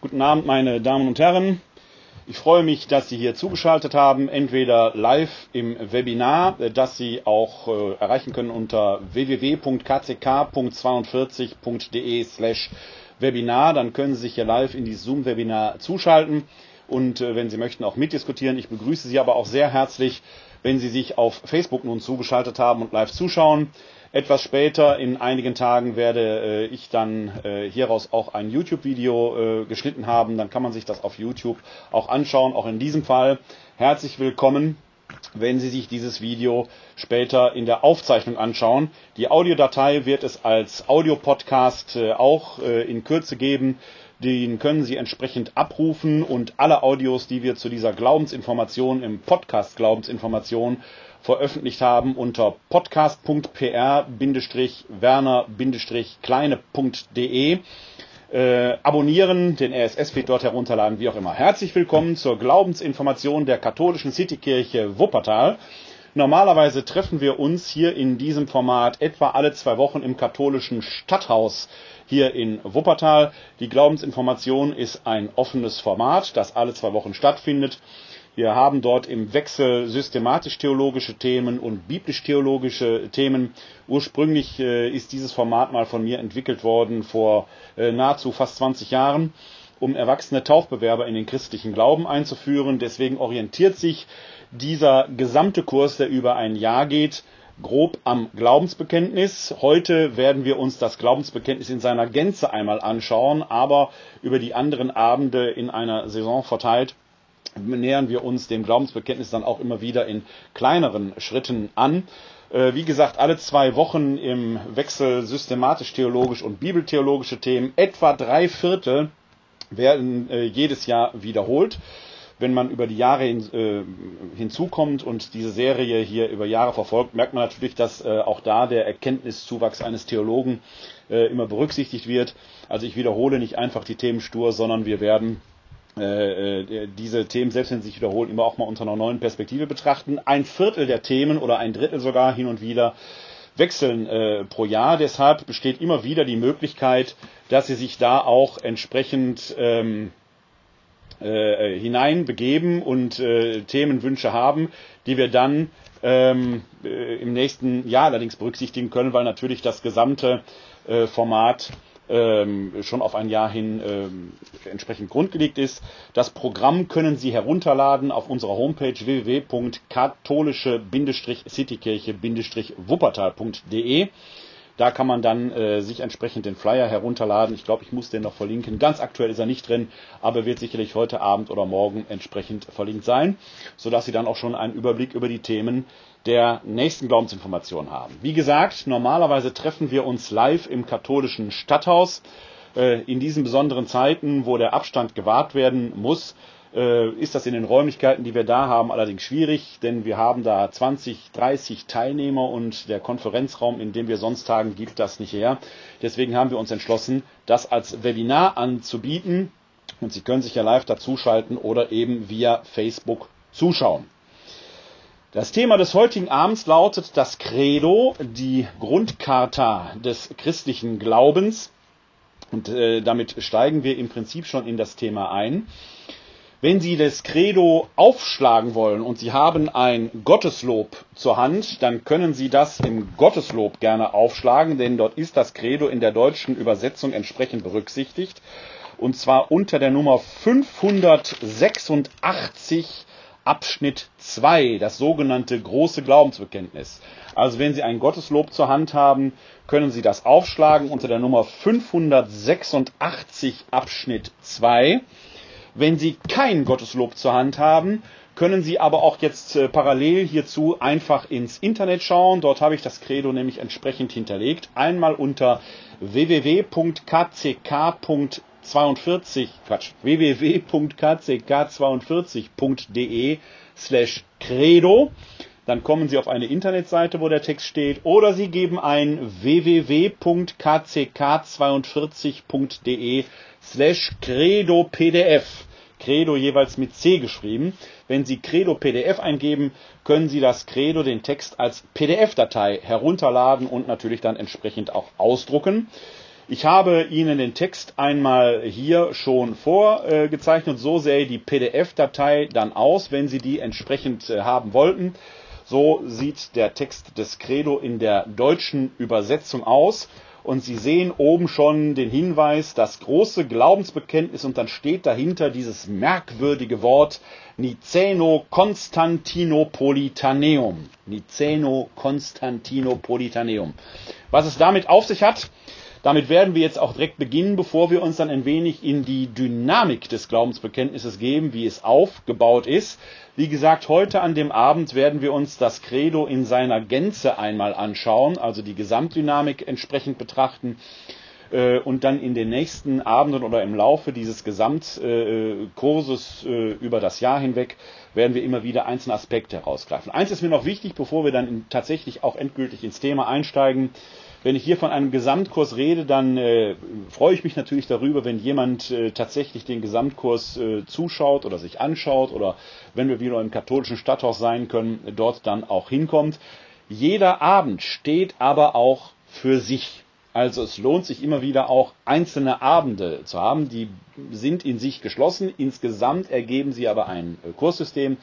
Guten Abend, meine Damen und Herren. Ich freue mich, dass Sie hier zugeschaltet haben, entweder live im Webinar, das Sie auch äh, erreichen können unter www.kck.42.de slash Webinar. Dann können Sie sich hier live in dieses Zoom-Webinar zuschalten und äh, wenn Sie möchten auch mitdiskutieren. Ich begrüße Sie aber auch sehr herzlich, wenn Sie sich auf Facebook nun zugeschaltet haben und live zuschauen. Etwas später, in einigen Tagen, werde äh, ich dann äh, hieraus auch ein YouTube-Video äh, geschnitten haben. Dann kann man sich das auf YouTube auch anschauen. Auch in diesem Fall herzlich willkommen, wenn Sie sich dieses Video später in der Aufzeichnung anschauen. Die Audiodatei wird es als Audiopodcast äh, auch äh, in Kürze geben. Den können Sie entsprechend abrufen und alle Audios, die wir zu dieser Glaubensinformation im Podcast Glaubensinformation veröffentlicht haben unter podcast.pr-werner-kleine.de. Äh, abonnieren, den RSS-Feed dort herunterladen, wie auch immer. Herzlich willkommen zur Glaubensinformation der katholischen Citykirche Wuppertal. Normalerweise treffen wir uns hier in diesem Format etwa alle zwei Wochen im katholischen Stadthaus hier in Wuppertal. Die Glaubensinformation ist ein offenes Format, das alle zwei Wochen stattfindet. Wir haben dort im Wechsel systematisch-theologische Themen und biblisch-theologische Themen. Ursprünglich äh, ist dieses Format mal von mir entwickelt worden vor äh, nahezu fast 20 Jahren, um erwachsene Taufbewerber in den christlichen Glauben einzuführen. Deswegen orientiert sich dieser gesamte Kurs, der über ein Jahr geht, grob am Glaubensbekenntnis. Heute werden wir uns das Glaubensbekenntnis in seiner Gänze einmal anschauen, aber über die anderen Abende in einer Saison verteilt nähern wir uns dem Glaubensbekenntnis dann auch immer wieder in kleineren Schritten an. Äh, wie gesagt, alle zwei Wochen im Wechsel systematisch-theologisch und bibeltheologische Themen. Etwa drei Viertel werden äh, jedes Jahr wiederholt. Wenn man über die Jahre hin, äh, hinzukommt und diese Serie hier über Jahre verfolgt, merkt man natürlich, dass äh, auch da der Erkenntniszuwachs eines Theologen äh, immer berücksichtigt wird. Also ich wiederhole nicht einfach die Themen stur, sondern wir werden äh, äh, diese Themen, selbst wenn sie sich wiederholen, immer auch mal unter einer neuen Perspektive betrachten. Ein Viertel der Themen oder ein Drittel sogar hin und wieder wechseln äh, pro Jahr. Deshalb besteht immer wieder die Möglichkeit, dass sie sich da auch entsprechend ähm, äh, hineinbegeben und äh, Themenwünsche haben, die wir dann ähm, äh, im nächsten Jahr allerdings berücksichtigen können, weil natürlich das gesamte äh, Format ähm, schon auf ein Jahr hin ähm, entsprechend grundgelegt ist. Das Programm können Sie herunterladen auf unserer Homepage www.katholische-citykirche-wuppertal.de. Da kann man dann äh, sich entsprechend den Flyer herunterladen. Ich glaube, ich muss den noch verlinken. Ganz aktuell ist er nicht drin, aber wird sicherlich heute Abend oder morgen entsprechend verlinkt sein, sodass Sie dann auch schon einen Überblick über die Themen der nächsten Glaubensinformation haben. Wie gesagt, normalerweise treffen wir uns live im katholischen Stadthaus. Äh, in diesen besonderen Zeiten, wo der Abstand gewahrt werden muss, äh, ist das in den Räumlichkeiten, die wir da haben, allerdings schwierig, denn wir haben da 20, 30 Teilnehmer und der Konferenzraum, in dem wir sonst tagen, gibt das nicht her. Deswegen haben wir uns entschlossen, das als Webinar anzubieten und Sie können sich ja live dazuschalten oder eben via Facebook zuschauen. Das Thema des heutigen Abends lautet das Credo, die Grundcharta des christlichen Glaubens. Und äh, damit steigen wir im Prinzip schon in das Thema ein. Wenn Sie das Credo aufschlagen wollen und Sie haben ein Gotteslob zur Hand, dann können Sie das im Gotteslob gerne aufschlagen, denn dort ist das Credo in der deutschen Übersetzung entsprechend berücksichtigt. Und zwar unter der Nummer 586 Abschnitt 2, das sogenannte große Glaubensbekenntnis. Also wenn Sie ein Gotteslob zur Hand haben, können Sie das aufschlagen unter der Nummer 586 Abschnitt 2. Wenn Sie kein Gotteslob zur Hand haben, können Sie aber auch jetzt äh, parallel hierzu einfach ins Internet schauen. Dort habe ich das Credo nämlich entsprechend hinterlegt. Einmal unter www.kck.de 42, Quatsch, www.kck42.de slash credo. Dann kommen Sie auf eine Internetseite, wo der Text steht, oder Sie geben ein www.kck42.de slash credo pdf. Credo jeweils mit C geschrieben. Wenn Sie Credo PDF eingeben, können Sie das Credo, den Text als PDF-Datei herunterladen und natürlich dann entsprechend auch ausdrucken. Ich habe Ihnen den Text einmal hier schon vorgezeichnet. So sähe die PDF-Datei dann aus, wenn Sie die entsprechend äh, haben wollten. So sieht der Text des Credo in der deutschen Übersetzung aus. Und Sie sehen oben schon den Hinweis, das große Glaubensbekenntnis und dann steht dahinter dieses merkwürdige Wort Niceno Constantinopolitaneum. Niceno Constantinopolitaneum. Was es damit auf sich hat, damit werden wir jetzt auch direkt beginnen, bevor wir uns dann ein wenig in die Dynamik des Glaubensbekenntnisses geben, wie es aufgebaut ist. Wie gesagt, heute an dem Abend werden wir uns das Credo in seiner Gänze einmal anschauen, also die Gesamtdynamik entsprechend betrachten äh, und dann in den nächsten Abenden oder im Laufe dieses Gesamtkurses äh, über das Jahr hinweg werden wir immer wieder einzelne Aspekte herausgreifen. Eins ist mir noch wichtig, bevor wir dann tatsächlich auch endgültig ins Thema einsteigen. Wenn ich hier von einem Gesamtkurs rede, dann äh, freue ich mich natürlich darüber, wenn jemand äh, tatsächlich den Gesamtkurs äh, zuschaut oder sich anschaut oder wenn wir wieder im katholischen Stadthaus sein können, dort dann auch hinkommt. Jeder Abend steht aber auch für sich. Also es lohnt sich immer wieder auch einzelne Abende zu haben, die sind in sich geschlossen. Insgesamt ergeben sie aber ein äh, Kurssystem.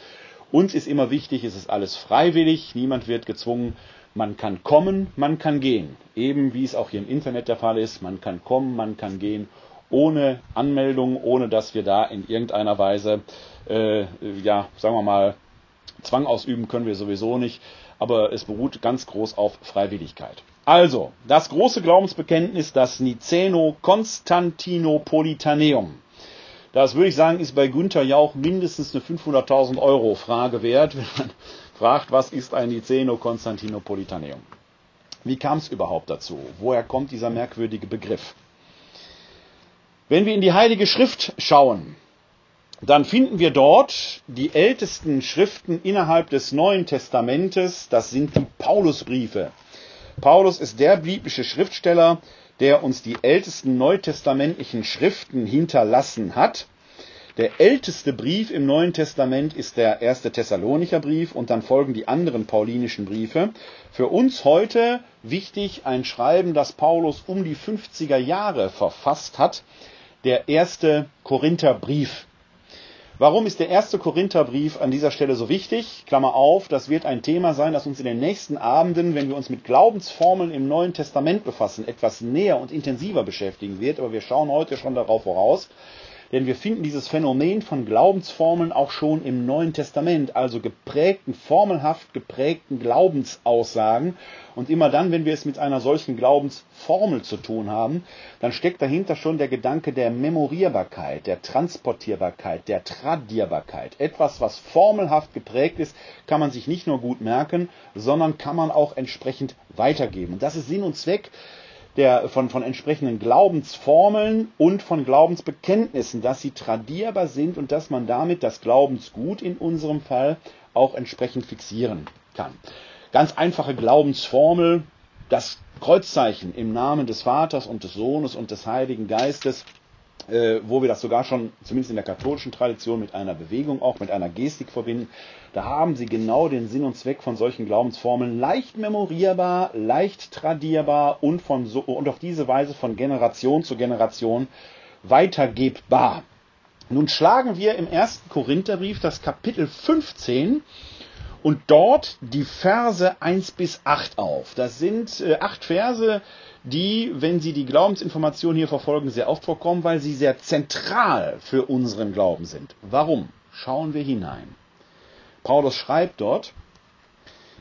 Uns ist immer wichtig, es ist alles freiwillig, niemand wird gezwungen, man kann kommen, man kann gehen. Eben wie es auch hier im Internet der Fall ist. Man kann kommen, man kann gehen ohne Anmeldung, ohne dass wir da in irgendeiner Weise, äh, ja, sagen wir mal, Zwang ausüben können wir sowieso nicht. Aber es beruht ganz groß auf Freiwilligkeit. Also, das große Glaubensbekenntnis, das Niceno-Konstantinopolitaneum. Das würde ich sagen, ist bei Günther Jauch mindestens eine 500.000 Euro Frage wert, wenn man fragt, was ist ein Niceno Konstantinopolitaneum? Wie kam es überhaupt dazu? Woher kommt dieser merkwürdige Begriff? Wenn wir in die Heilige Schrift schauen, dann finden wir dort die ältesten Schriften innerhalb des Neuen Testamentes, das sind die Paulusbriefe. Paulus ist der biblische Schriftsteller, der uns die ältesten neutestamentlichen Schriften hinterlassen hat. Der älteste Brief im Neuen Testament ist der erste Thessalonicher Brief und dann folgen die anderen paulinischen Briefe. Für uns heute wichtig ein Schreiben, das Paulus um die 50er Jahre verfasst hat, der erste Korintherbrief. Warum ist der erste Korintherbrief an dieser Stelle so wichtig? Klammer auf, das wird ein Thema sein, das uns in den nächsten Abenden, wenn wir uns mit Glaubensformeln im Neuen Testament befassen, etwas näher und intensiver beschäftigen wird. Aber wir schauen heute schon darauf voraus. Denn wir finden dieses Phänomen von Glaubensformeln auch schon im Neuen Testament, also geprägten, formelhaft geprägten Glaubensaussagen. Und immer dann, wenn wir es mit einer solchen Glaubensformel zu tun haben, dann steckt dahinter schon der Gedanke der Memorierbarkeit, der Transportierbarkeit, der Tradierbarkeit. Etwas, was formelhaft geprägt ist, kann man sich nicht nur gut merken, sondern kann man auch entsprechend weitergeben. Und das ist Sinn und Zweck der, von, von entsprechenden Glaubensformeln und von Glaubensbekenntnissen, dass sie tradierbar sind und dass man damit das Glaubensgut in unserem Fall auch entsprechend fixieren kann. Ganz einfache Glaubensformel, das Kreuzzeichen im Namen des Vaters und des Sohnes und des Heiligen Geistes wo wir das sogar schon, zumindest in der katholischen Tradition, mit einer Bewegung, auch mit einer Gestik verbinden. Da haben sie genau den Sinn und Zweck von solchen Glaubensformeln leicht memorierbar, leicht tradierbar und, von so, und auf diese Weise von Generation zu Generation weitergebbar. Nun schlagen wir im ersten Korintherbrief das Kapitel 15 und dort die Verse 1 bis 8 auf. Das sind äh, acht Verse, die, wenn Sie die Glaubensinformation hier verfolgen, sehr oft vorkommen, weil sie sehr zentral für unseren Glauben sind. Warum? Schauen wir hinein. Paulus schreibt dort,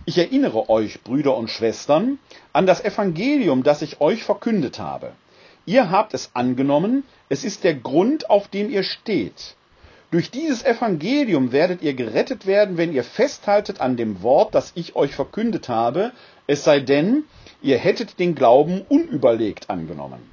ich erinnere euch, Brüder und Schwestern, an das Evangelium, das ich euch verkündet habe. Ihr habt es angenommen, es ist der Grund, auf dem ihr steht. Durch dieses Evangelium werdet ihr gerettet werden, wenn ihr festhaltet an dem Wort, das ich euch verkündet habe, es sei denn, ihr hättet den Glauben unüberlegt angenommen.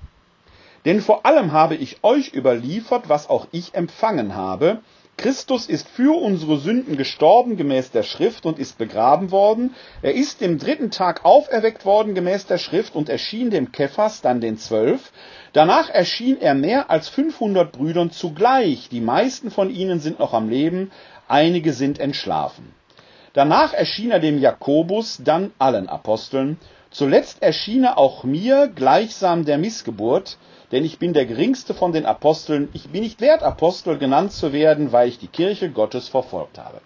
Denn vor allem habe ich euch überliefert, was auch ich empfangen habe. Christus ist für unsere Sünden gestorben gemäß der Schrift und ist begraben worden. Er ist dem dritten Tag auferweckt worden gemäß der Schrift und erschien dem Kephas, dann den Zwölf. Danach erschien er mehr als 500 Brüdern zugleich. Die meisten von ihnen sind noch am Leben, einige sind entschlafen. Danach erschien er dem Jakobus, dann allen Aposteln. Zuletzt erschiene auch mir gleichsam der Missgeburt, denn ich bin der geringste von den Aposteln. Ich bin nicht wert, Apostel genannt zu werden, weil ich die Kirche Gottes verfolgt habe.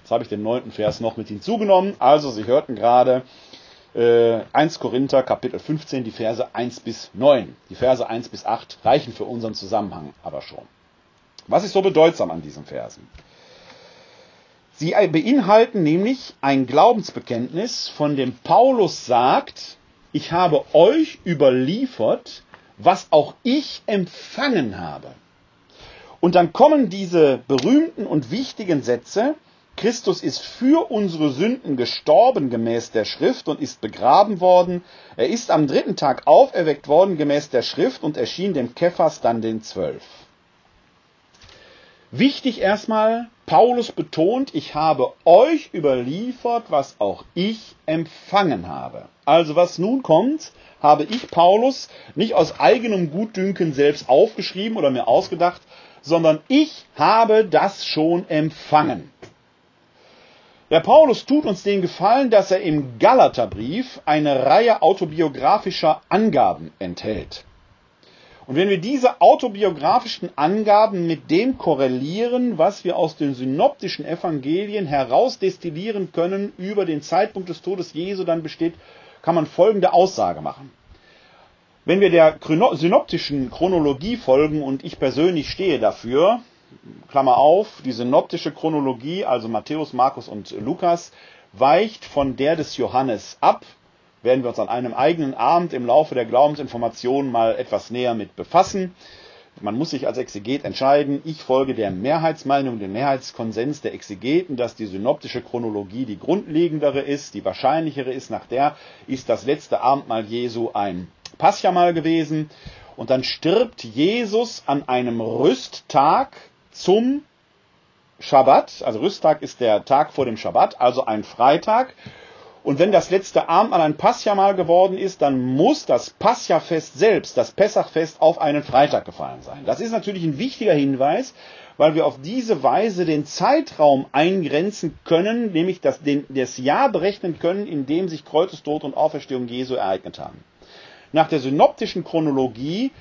Jetzt habe ich den neunten Vers noch mit hinzugenommen. Also, Sie hörten gerade äh, 1 Korinther Kapitel 15, die Verse 1 bis 9. Die Verse 1 bis 8 reichen für unseren Zusammenhang aber schon. Was ist so bedeutsam an diesen Versen? Sie beinhalten nämlich ein Glaubensbekenntnis, von dem Paulus sagt, ich habe euch überliefert, was auch ich empfangen habe. Und dann kommen diese berühmten und wichtigen Sätze, Christus ist für unsere Sünden gestorben gemäß der Schrift und ist begraben worden. Er ist am dritten Tag auferweckt worden gemäß der Schrift und erschien dem Kephas dann den Zwölf. Wichtig erstmal, Paulus betont, ich habe euch überliefert, was auch ich empfangen habe. Also was nun kommt, habe ich Paulus nicht aus eigenem Gutdünken selbst aufgeschrieben oder mir ausgedacht, sondern ich habe das schon empfangen. Der Paulus tut uns den Gefallen, dass er im Galaterbrief eine Reihe autobiografischer Angaben enthält. Und wenn wir diese autobiografischen Angaben mit dem korrelieren, was wir aus den synoptischen Evangelien herausdestillieren können über den Zeitpunkt des Todes Jesu, dann besteht, kann man folgende Aussage machen. Wenn wir der synoptischen Chronologie folgen, und ich persönlich stehe dafür, Klammer auf, die synoptische Chronologie, also Matthäus, Markus und Lukas, weicht von der des Johannes ab, werden wir uns an einem eigenen Abend im Laufe der Glaubensinformation mal etwas näher mit befassen. Man muss sich als Exeget entscheiden. Ich folge der Mehrheitsmeinung, dem Mehrheitskonsens der Exegeten, dass die synoptische Chronologie die grundlegendere ist, die wahrscheinlichere ist. Nach der ist das letzte Abendmahl Jesu ein Passjamal gewesen. Und dann stirbt Jesus an einem Rüsttag zum Schabbat. Also Rüsttag ist der Tag vor dem Schabbat, also ein Freitag. Und wenn das letzte Abendmahl ein Passjamal geworden ist, dann muss das Passjafest selbst, das Pessachfest, auf einen Freitag gefallen sein. Das ist natürlich ein wichtiger Hinweis, weil wir auf diese Weise den Zeitraum eingrenzen können, nämlich das, den, das Jahr berechnen können, in dem sich Kreuzestod und Auferstehung Jesu ereignet haben. Nach der synoptischen Chronologie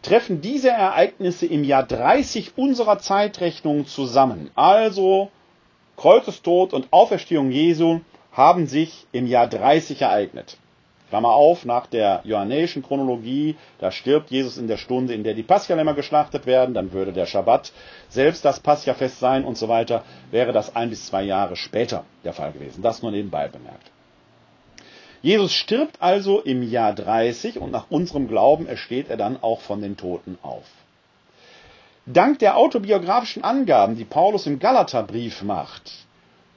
treffen diese Ereignisse im Jahr 30 unserer Zeitrechnung zusammen. Also Kreuzestod und Auferstehung Jesu haben sich im Jahr 30 ereignet. Klammer auf, nach der johannäischen Chronologie, da stirbt Jesus in der Stunde, in der die Paschallämmer geschlachtet werden, dann würde der Schabbat selbst das Paschafest sein und so weiter, wäre das ein bis zwei Jahre später der Fall gewesen. Das nur nebenbei bemerkt. Jesus stirbt also im Jahr 30 und nach unserem Glauben ersteht er dann auch von den Toten auf. Dank der autobiografischen Angaben, die Paulus im Galaterbrief macht,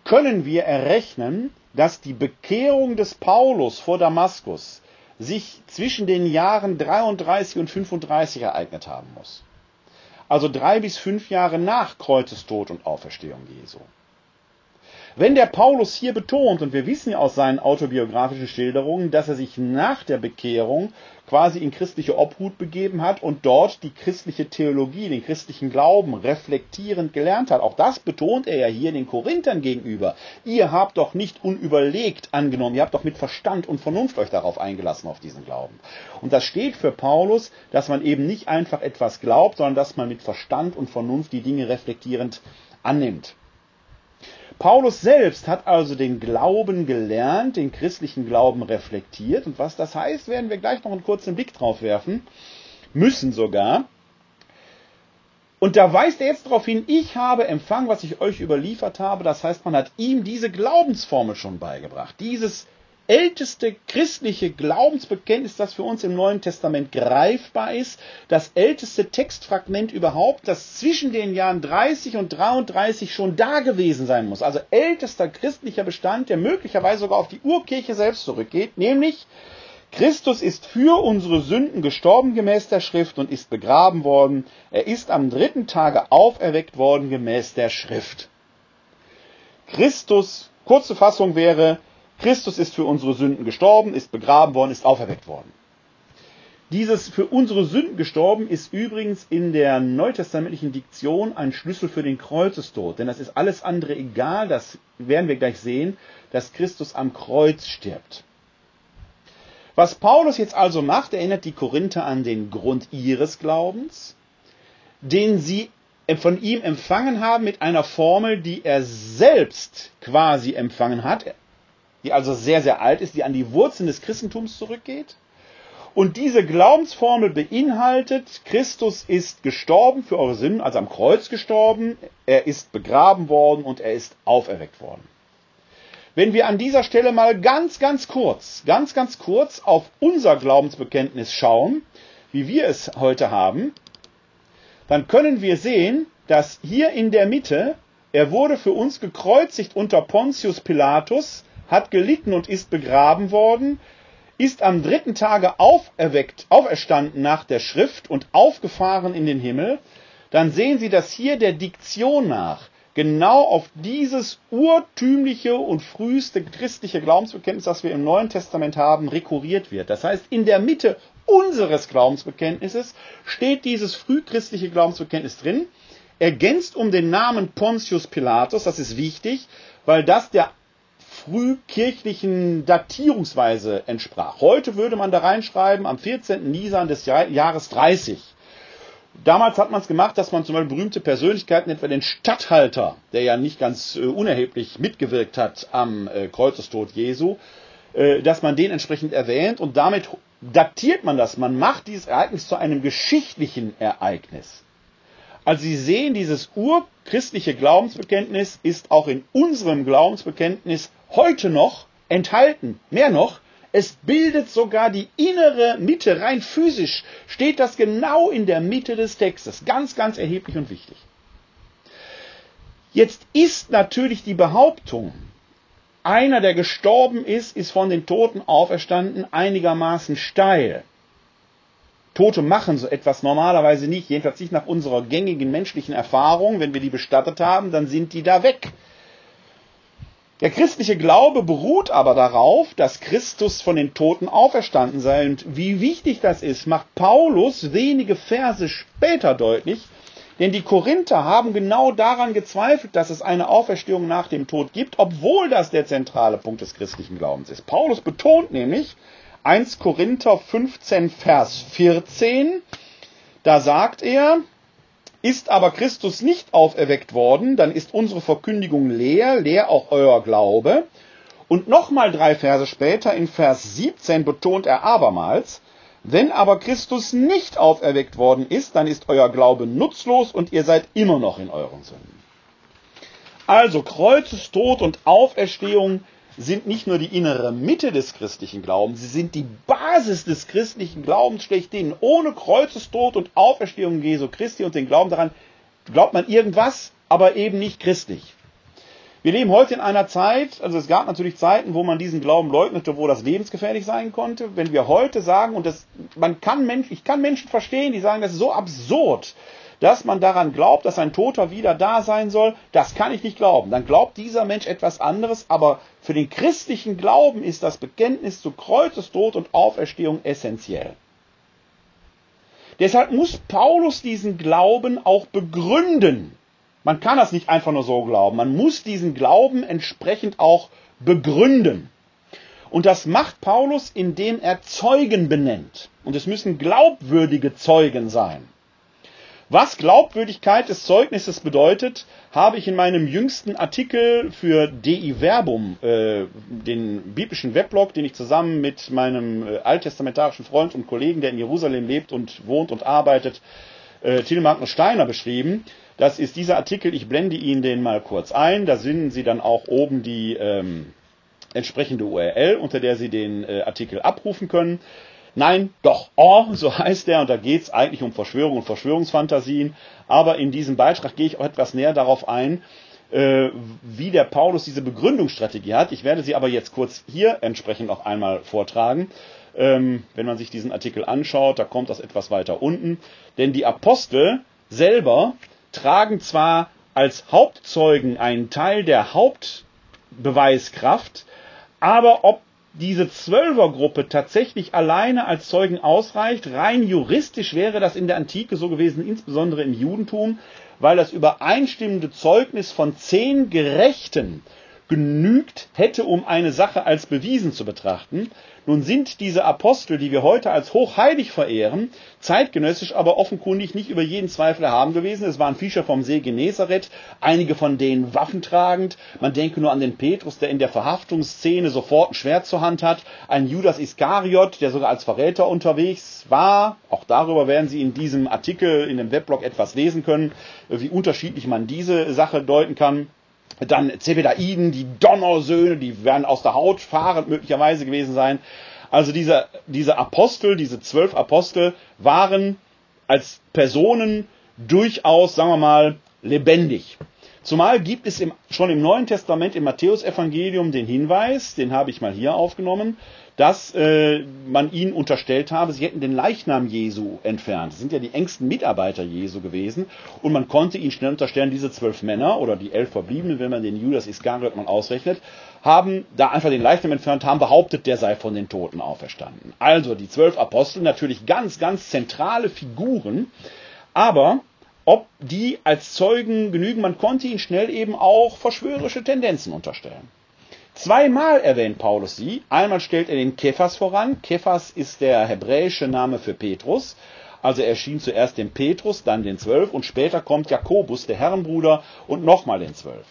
können wir errechnen, dass die Bekehrung des Paulus vor Damaskus sich zwischen den Jahren 33 und 35 ereignet haben muss. Also drei bis fünf Jahre nach Kreuzestod und Auferstehung Jesu. Wenn der Paulus hier betont, und wir wissen ja aus seinen autobiografischen Schilderungen, dass er sich nach der Bekehrung quasi in christliche Obhut begeben hat und dort die christliche Theologie, den christlichen Glauben reflektierend gelernt hat. Auch das betont er ja hier den Korinthern gegenüber. Ihr habt doch nicht unüberlegt angenommen, ihr habt doch mit Verstand und Vernunft euch darauf eingelassen, auf diesen Glauben. Und das steht für Paulus, dass man eben nicht einfach etwas glaubt, sondern dass man mit Verstand und Vernunft die Dinge reflektierend annimmt. Paulus selbst hat also den Glauben gelernt, den christlichen Glauben reflektiert. Und was das heißt, werden wir gleich noch einen kurzen Blick drauf werfen. Müssen sogar. Und da weist er jetzt darauf hin, ich habe empfangen, was ich euch überliefert habe. Das heißt, man hat ihm diese Glaubensformel schon beigebracht. Dieses älteste christliche Glaubensbekenntnis, das für uns im Neuen Testament greifbar ist, das älteste Textfragment überhaupt, das zwischen den Jahren 30 und 33 schon da gewesen sein muss. Also ältester christlicher Bestand, der möglicherweise sogar auf die Urkirche selbst zurückgeht, nämlich Christus ist für unsere Sünden gestorben gemäß der Schrift und ist begraben worden. Er ist am dritten Tage auferweckt worden gemäß der Schrift. Christus, kurze Fassung wäre, Christus ist für unsere Sünden gestorben, ist begraben worden, ist auferweckt worden. Dieses für unsere Sünden gestorben ist übrigens in der neutestamentlichen Diktion ein Schlüssel für den Kreuzestod, denn das ist alles andere egal, das werden wir gleich sehen, dass Christus am Kreuz stirbt. Was Paulus jetzt also macht, erinnert die Korinther an den Grund ihres Glaubens, den sie von ihm empfangen haben mit einer Formel, die er selbst quasi empfangen hat, die also sehr, sehr alt ist, die an die Wurzeln des Christentums zurückgeht. Und diese Glaubensformel beinhaltet, Christus ist gestorben für eure Sünden, also am Kreuz gestorben, er ist begraben worden und er ist auferweckt worden. Wenn wir an dieser Stelle mal ganz, ganz kurz, ganz, ganz kurz auf unser Glaubensbekenntnis schauen, wie wir es heute haben, dann können wir sehen, dass hier in der Mitte, er wurde für uns gekreuzigt unter Pontius Pilatus, hat gelitten und ist begraben worden, ist am dritten Tage auferweckt, auferstanden nach der Schrift und aufgefahren in den Himmel, dann sehen Sie, dass hier der Diktion nach genau auf dieses urtümliche und früheste christliche Glaubensbekenntnis, das wir im Neuen Testament haben, rekurriert wird. Das heißt, in der Mitte unseres Glaubensbekenntnisses steht dieses frühchristliche Glaubensbekenntnis drin, ergänzt um den Namen Pontius Pilatus, das ist wichtig, weil das der frühkirchlichen Datierungsweise entsprach. Heute würde man da reinschreiben, am 14. Nisan des Jahres 30. Damals hat man es gemacht, dass man zum Beispiel berühmte Persönlichkeiten, etwa den Statthalter, der ja nicht ganz äh, unerheblich mitgewirkt hat am äh, Kreuzestod Jesu, äh, dass man den entsprechend erwähnt und damit datiert man das. Man macht dieses Ereignis zu einem geschichtlichen Ereignis. Also Sie sehen, dieses urchristliche Glaubensbekenntnis ist auch in unserem Glaubensbekenntnis heute noch enthalten. Mehr noch, es bildet sogar die innere Mitte, rein physisch steht das genau in der Mitte des Textes. Ganz, ganz erheblich und wichtig. Jetzt ist natürlich die Behauptung, einer, der gestorben ist, ist von den Toten auferstanden, einigermaßen steil. Tote machen so etwas normalerweise nicht, jedenfalls nicht nach unserer gängigen menschlichen Erfahrung. Wenn wir die bestattet haben, dann sind die da weg. Der christliche Glaube beruht aber darauf, dass Christus von den Toten auferstanden sei. Und wie wichtig das ist, macht Paulus wenige Verse später deutlich. Denn die Korinther haben genau daran gezweifelt, dass es eine Auferstehung nach dem Tod gibt, obwohl das der zentrale Punkt des christlichen Glaubens ist. Paulus betont nämlich 1 Korinther 15, Vers 14, da sagt er, ist aber Christus nicht auferweckt worden, dann ist unsere Verkündigung leer, leer auch euer Glaube. Und nochmal drei Verse später in Vers 17 betont er abermals, wenn aber Christus nicht auferweckt worden ist, dann ist euer Glaube nutzlos und ihr seid immer noch in euren Sünden. Also Kreuzestod und Auferstehung sind nicht nur die innere Mitte des christlichen Glaubens, sie sind die Basis des christlichen Glaubens schlechthin. Ohne Kreuzestod und Auferstehung Jesu Christi und den Glauben daran glaubt man irgendwas, aber eben nicht christlich. Wir leben heute in einer Zeit, also es gab natürlich Zeiten, wo man diesen Glauben leugnete, wo das lebensgefährlich sein konnte. Wenn wir heute sagen, und das, man kann Menschen, ich kann Menschen verstehen, die sagen, das ist so absurd, dass man daran glaubt, dass ein Toter wieder da sein soll, das kann ich nicht glauben. Dann glaubt dieser Mensch etwas anderes, aber für den christlichen Glauben ist das Bekenntnis zu Kreuzestod und Auferstehung essentiell. Deshalb muss Paulus diesen Glauben auch begründen. Man kann das nicht einfach nur so glauben. Man muss diesen Glauben entsprechend auch begründen. Und das macht Paulus, indem er Zeugen benennt. Und es müssen glaubwürdige Zeugen sein. Was Glaubwürdigkeit des Zeugnisses bedeutet, habe ich in meinem jüngsten Artikel für DI Verbum, äh, den biblischen Weblog, den ich zusammen mit meinem äh, alttestamentarischen Freund und Kollegen, der in Jerusalem lebt und wohnt und arbeitet, äh, Till Magnus Steiner beschrieben. Das ist dieser Artikel, ich blende Ihnen den mal kurz ein. Da finden Sie dann auch oben die ähm, entsprechende URL, unter der Sie den äh, Artikel abrufen können. Nein, doch, oh, so heißt er, und da geht es eigentlich um Verschwörung und Verschwörungsfantasien. Aber in diesem Beitrag gehe ich auch etwas näher darauf ein, äh, wie der Paulus diese Begründungsstrategie hat. Ich werde sie aber jetzt kurz hier entsprechend noch einmal vortragen. Ähm, wenn man sich diesen Artikel anschaut, da kommt das etwas weiter unten. Denn die Apostel selber tragen zwar als Hauptzeugen einen Teil der Hauptbeweiskraft, aber ob diese Zwölfergruppe tatsächlich alleine als Zeugen ausreicht. Rein juristisch wäre das in der Antike so gewesen, insbesondere im Judentum, weil das übereinstimmende Zeugnis von zehn Gerechten genügt hätte, um eine Sache als bewiesen zu betrachten. Nun sind diese Apostel, die wir heute als hochheilig verehren, zeitgenössisch aber offenkundig nicht über jeden Zweifel erhaben gewesen. Es waren Fischer vom See Genezareth, einige von denen waffentragend. Man denke nur an den Petrus, der in der Verhaftungsszene sofort ein Schwert zur Hand hat. Ein Judas Iskariot, der sogar als Verräter unterwegs war. Auch darüber werden Sie in diesem Artikel in dem Weblog etwas lesen können, wie unterschiedlich man diese Sache deuten kann dann Zebedaiden, die Donnersöhne, die werden aus der Haut fahrend möglicherweise gewesen sein. Also diese, diese Apostel, diese zwölf Apostel waren als Personen durchaus, sagen wir mal, lebendig. Zumal gibt es im, schon im Neuen Testament im Matthäusevangelium den Hinweis, den habe ich mal hier aufgenommen, dass äh, man ihnen unterstellt habe, sie hätten den Leichnam Jesu entfernt. Das sind ja die engsten Mitarbeiter Jesu gewesen. Und man konnte ihnen schnell unterstellen, diese zwölf Männer oder die elf Verbliebenen, wenn man den Judas Iskariot mal ausrechnet, haben da einfach den Leichnam entfernt, haben behauptet, der sei von den Toten auferstanden. Also die zwölf Apostel natürlich ganz, ganz zentrale Figuren, aber ob die als Zeugen genügen. Man konnte ihnen schnell eben auch verschwörerische Tendenzen unterstellen. Zweimal erwähnt Paulus sie. Einmal stellt er den Kephas voran. Kephas ist der hebräische Name für Petrus. Also er erschien zuerst den Petrus, dann den Zwölf und später kommt Jakobus, der Herrenbruder, und nochmal den Zwölf.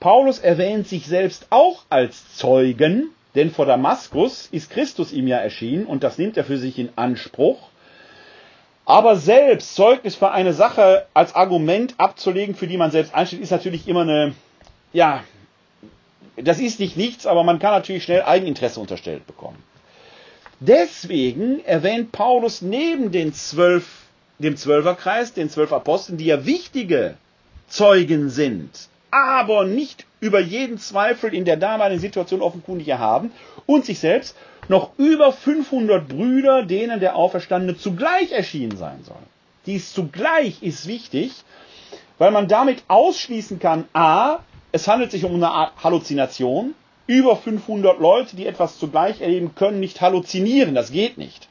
Paulus erwähnt sich selbst auch als Zeugen, denn vor Damaskus ist Christus ihm ja erschienen und das nimmt er für sich in Anspruch. Aber selbst Zeugnis für eine Sache als Argument abzulegen, für die man selbst einsteht, ist natürlich immer eine, ja, das ist nicht nichts, aber man kann natürlich schnell Eigeninteresse unterstellt bekommen. Deswegen erwähnt Paulus neben den zwölf, dem Zwölferkreis, den zwölf Aposteln, die ja wichtige Zeugen sind, aber nicht über jeden Zweifel in der damaligen Situation offenkundig erhaben und sich selbst noch über 500 Brüder, denen der Auferstandene zugleich erschienen sein soll. Dies zugleich ist wichtig, weil man damit ausschließen kann, a, es handelt sich um eine Art Halluzination. Über 500 Leute, die etwas zugleich erleben, können nicht halluzinieren, das geht nicht.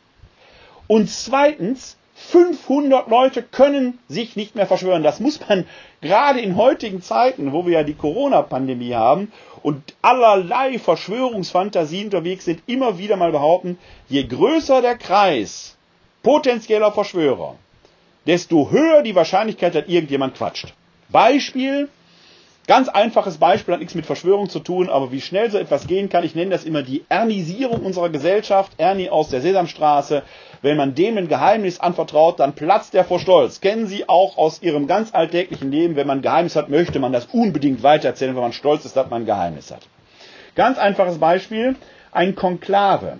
Und zweitens, 500 Leute können sich nicht mehr verschwören. Das muss man gerade in heutigen Zeiten, wo wir ja die Corona-Pandemie haben und allerlei Verschwörungsfantasien unterwegs sind, immer wieder mal behaupten, je größer der Kreis potenzieller Verschwörer, desto höher die Wahrscheinlichkeit, dass irgendjemand quatscht. Beispiel, Ganz einfaches Beispiel hat nichts mit Verschwörung zu tun, aber wie schnell so etwas gehen kann, ich nenne das immer die Ernisierung unserer Gesellschaft. Ernie aus der Sesamstraße. Wenn man dem ein Geheimnis anvertraut, dann platzt er vor Stolz. Kennen Sie auch aus Ihrem ganz alltäglichen Leben, wenn man ein Geheimnis hat, möchte man das unbedingt weitererzählen, wenn man stolz ist, dass man ein Geheimnis hat. Ganz einfaches Beispiel. Ein Konklave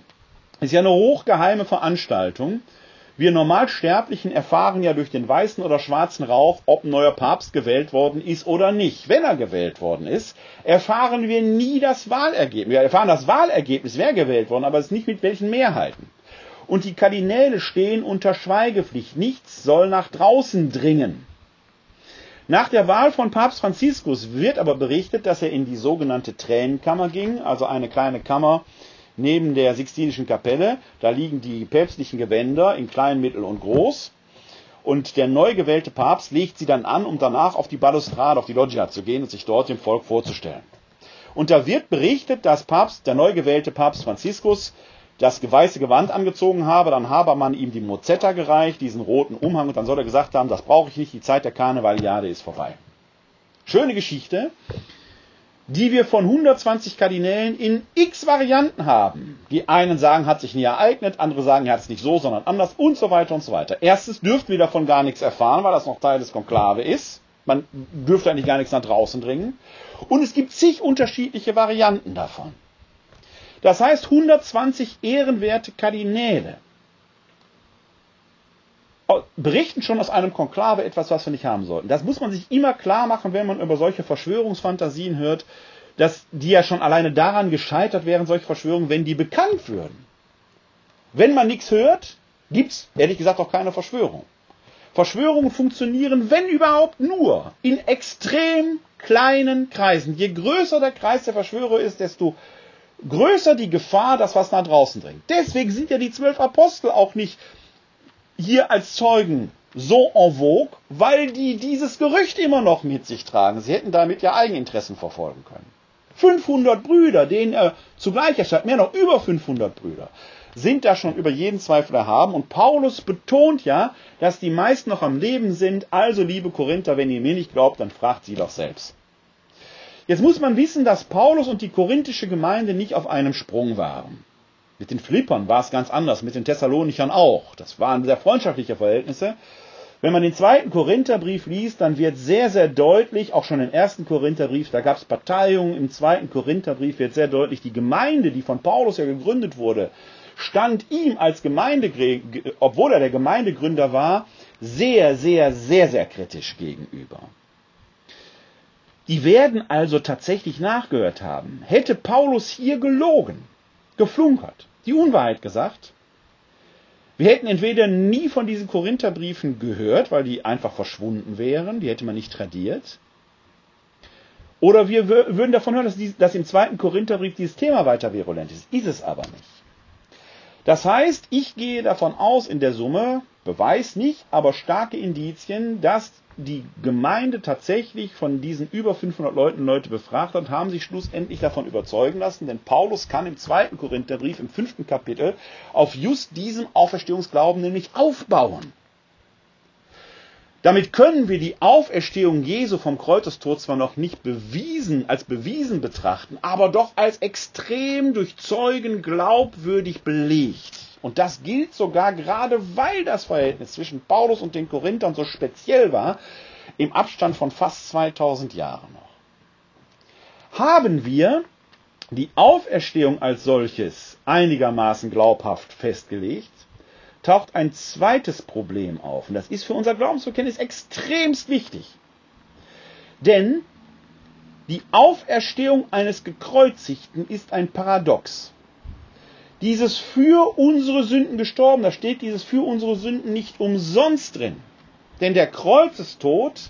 ist ja eine hochgeheime Veranstaltung wir Normalsterblichen erfahren ja durch den weißen oder schwarzen Rauch, ob ein neuer Papst gewählt worden ist oder nicht. Wenn er gewählt worden ist, erfahren wir nie das Wahlergebnis. Wir erfahren das Wahlergebnis, wer gewählt worden, aber es ist nicht mit welchen Mehrheiten. Und die Kardinäle stehen unter Schweigepflicht. Nichts soll nach draußen dringen. Nach der Wahl von Papst Franziskus wird aber berichtet, dass er in die sogenannte Tränenkammer ging, also eine kleine Kammer, neben der Sixtinischen Kapelle. Da liegen die päpstlichen Gewänder in klein, mittel und groß. Und der neu gewählte Papst legt sie dann an, um danach auf die Balustrade, auf die Loggia zu gehen und sich dort dem Volk vorzustellen. Und da wird berichtet, dass Papst, der neu gewählte Papst Franziskus das weiße Gewand angezogen habe, dann habe man ihm die Mozetta gereicht, diesen roten Umhang, und dann soll er gesagt haben, das brauche ich nicht, die Zeit der Karnevaliade ist vorbei. Schöne Geschichte die wir von 120 Kardinälen in x Varianten haben. Die einen sagen, hat sich nie ereignet, andere sagen, er hat es nicht so, sondern anders und so weiter und so weiter. Erstens dürften wir davon gar nichts erfahren, weil das noch Teil des Konklave ist. Man dürfte eigentlich gar nichts nach draußen dringen. Und es gibt zig unterschiedliche Varianten davon. Das heißt, 120 ehrenwerte Kardinäle berichten schon aus einem Konklave etwas, was wir nicht haben sollten. Das muss man sich immer klar machen, wenn man über solche Verschwörungsfantasien hört, dass die ja schon alleine daran gescheitert wären, solche Verschwörungen, wenn die bekannt würden. Wenn man nichts hört, gibt's ehrlich gesagt auch keine Verschwörung. Verschwörungen funktionieren, wenn überhaupt nur, in extrem kleinen Kreisen. Je größer der Kreis der Verschwörer ist, desto größer die Gefahr, dass was nach draußen dringt. Deswegen sind ja die zwölf Apostel auch nicht hier als Zeugen so en vogue, weil die dieses Gerücht immer noch mit sich tragen. Sie hätten damit ja Eigeninteressen verfolgen können. 500 Brüder, denen er zugleich erscheint, mehr noch über 500 Brüder, sind da schon über jeden Zweifel erhaben. Und Paulus betont ja, dass die meisten noch am Leben sind. Also, liebe Korinther, wenn ihr mir nicht glaubt, dann fragt sie doch selbst. Jetzt muss man wissen, dass Paulus und die korinthische Gemeinde nicht auf einem Sprung waren. Mit den Philippern war es ganz anders, mit den Thessalonichern auch. Das waren sehr freundschaftliche Verhältnisse. Wenn man den zweiten Korintherbrief liest, dann wird sehr, sehr deutlich, auch schon im ersten Korintherbrief, da gab es Parteiungen, im zweiten Korintherbrief wird sehr deutlich, die Gemeinde, die von Paulus ja gegründet wurde, stand ihm als Gemeinde, obwohl er der Gemeindegründer war, sehr, sehr, sehr, sehr kritisch gegenüber. Die werden also tatsächlich nachgehört haben. Hätte Paulus hier gelogen, geflunkert, die Unwahrheit gesagt, wir hätten entweder nie von diesen Korintherbriefen gehört, weil die einfach verschwunden wären, die hätte man nicht tradiert, oder wir würden davon hören, dass, die, dass im zweiten Korintherbrief dieses Thema weiter virulent ist. Ist es aber nicht. Das heißt, ich gehe davon aus, in der Summe, Beweis nicht, aber starke Indizien, dass die Gemeinde tatsächlich von diesen über 500 Leuten Leute befragt hat, haben sich schlussendlich davon überzeugen lassen, denn Paulus kann im zweiten Korintherbrief, im fünften Kapitel, auf just diesem Auferstehungsglauben nämlich aufbauen. Damit können wir die Auferstehung Jesu vom Kreuzestod zwar noch nicht bewiesen, als bewiesen betrachten, aber doch als extrem durch Zeugen glaubwürdig belegt. Und das gilt sogar gerade, weil das Verhältnis zwischen Paulus und den Korinthern so speziell war, im Abstand von fast 2000 Jahren noch. Haben wir die Auferstehung als solches einigermaßen glaubhaft festgelegt, taucht ein zweites Problem auf. Und das ist für unser Glaubensbekenntnis extremst wichtig. Denn die Auferstehung eines Gekreuzigten ist ein Paradox. Dieses für unsere Sünden gestorben, da steht dieses für unsere Sünden nicht umsonst drin. Denn der Kreuzestod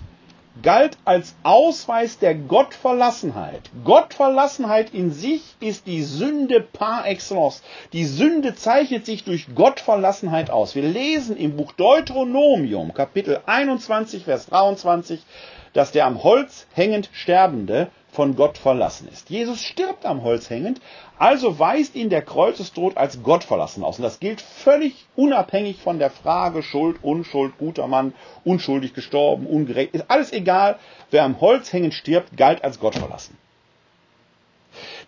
galt als Ausweis der Gottverlassenheit. Gottverlassenheit in sich ist die Sünde par excellence. Die Sünde zeichnet sich durch Gottverlassenheit aus. Wir lesen im Buch Deuteronomium, Kapitel 21, Vers 23, dass der am Holz hängend Sterbende von Gott verlassen ist. Jesus stirbt am Holz hängend, also weist ihn der Kreuzestod als Gott verlassen aus. Und das gilt völlig unabhängig von der Frage Schuld, Unschuld, guter Mann, unschuldig gestorben, ungerecht. Ist alles egal. Wer am Holz hängend stirbt, galt als Gott verlassen.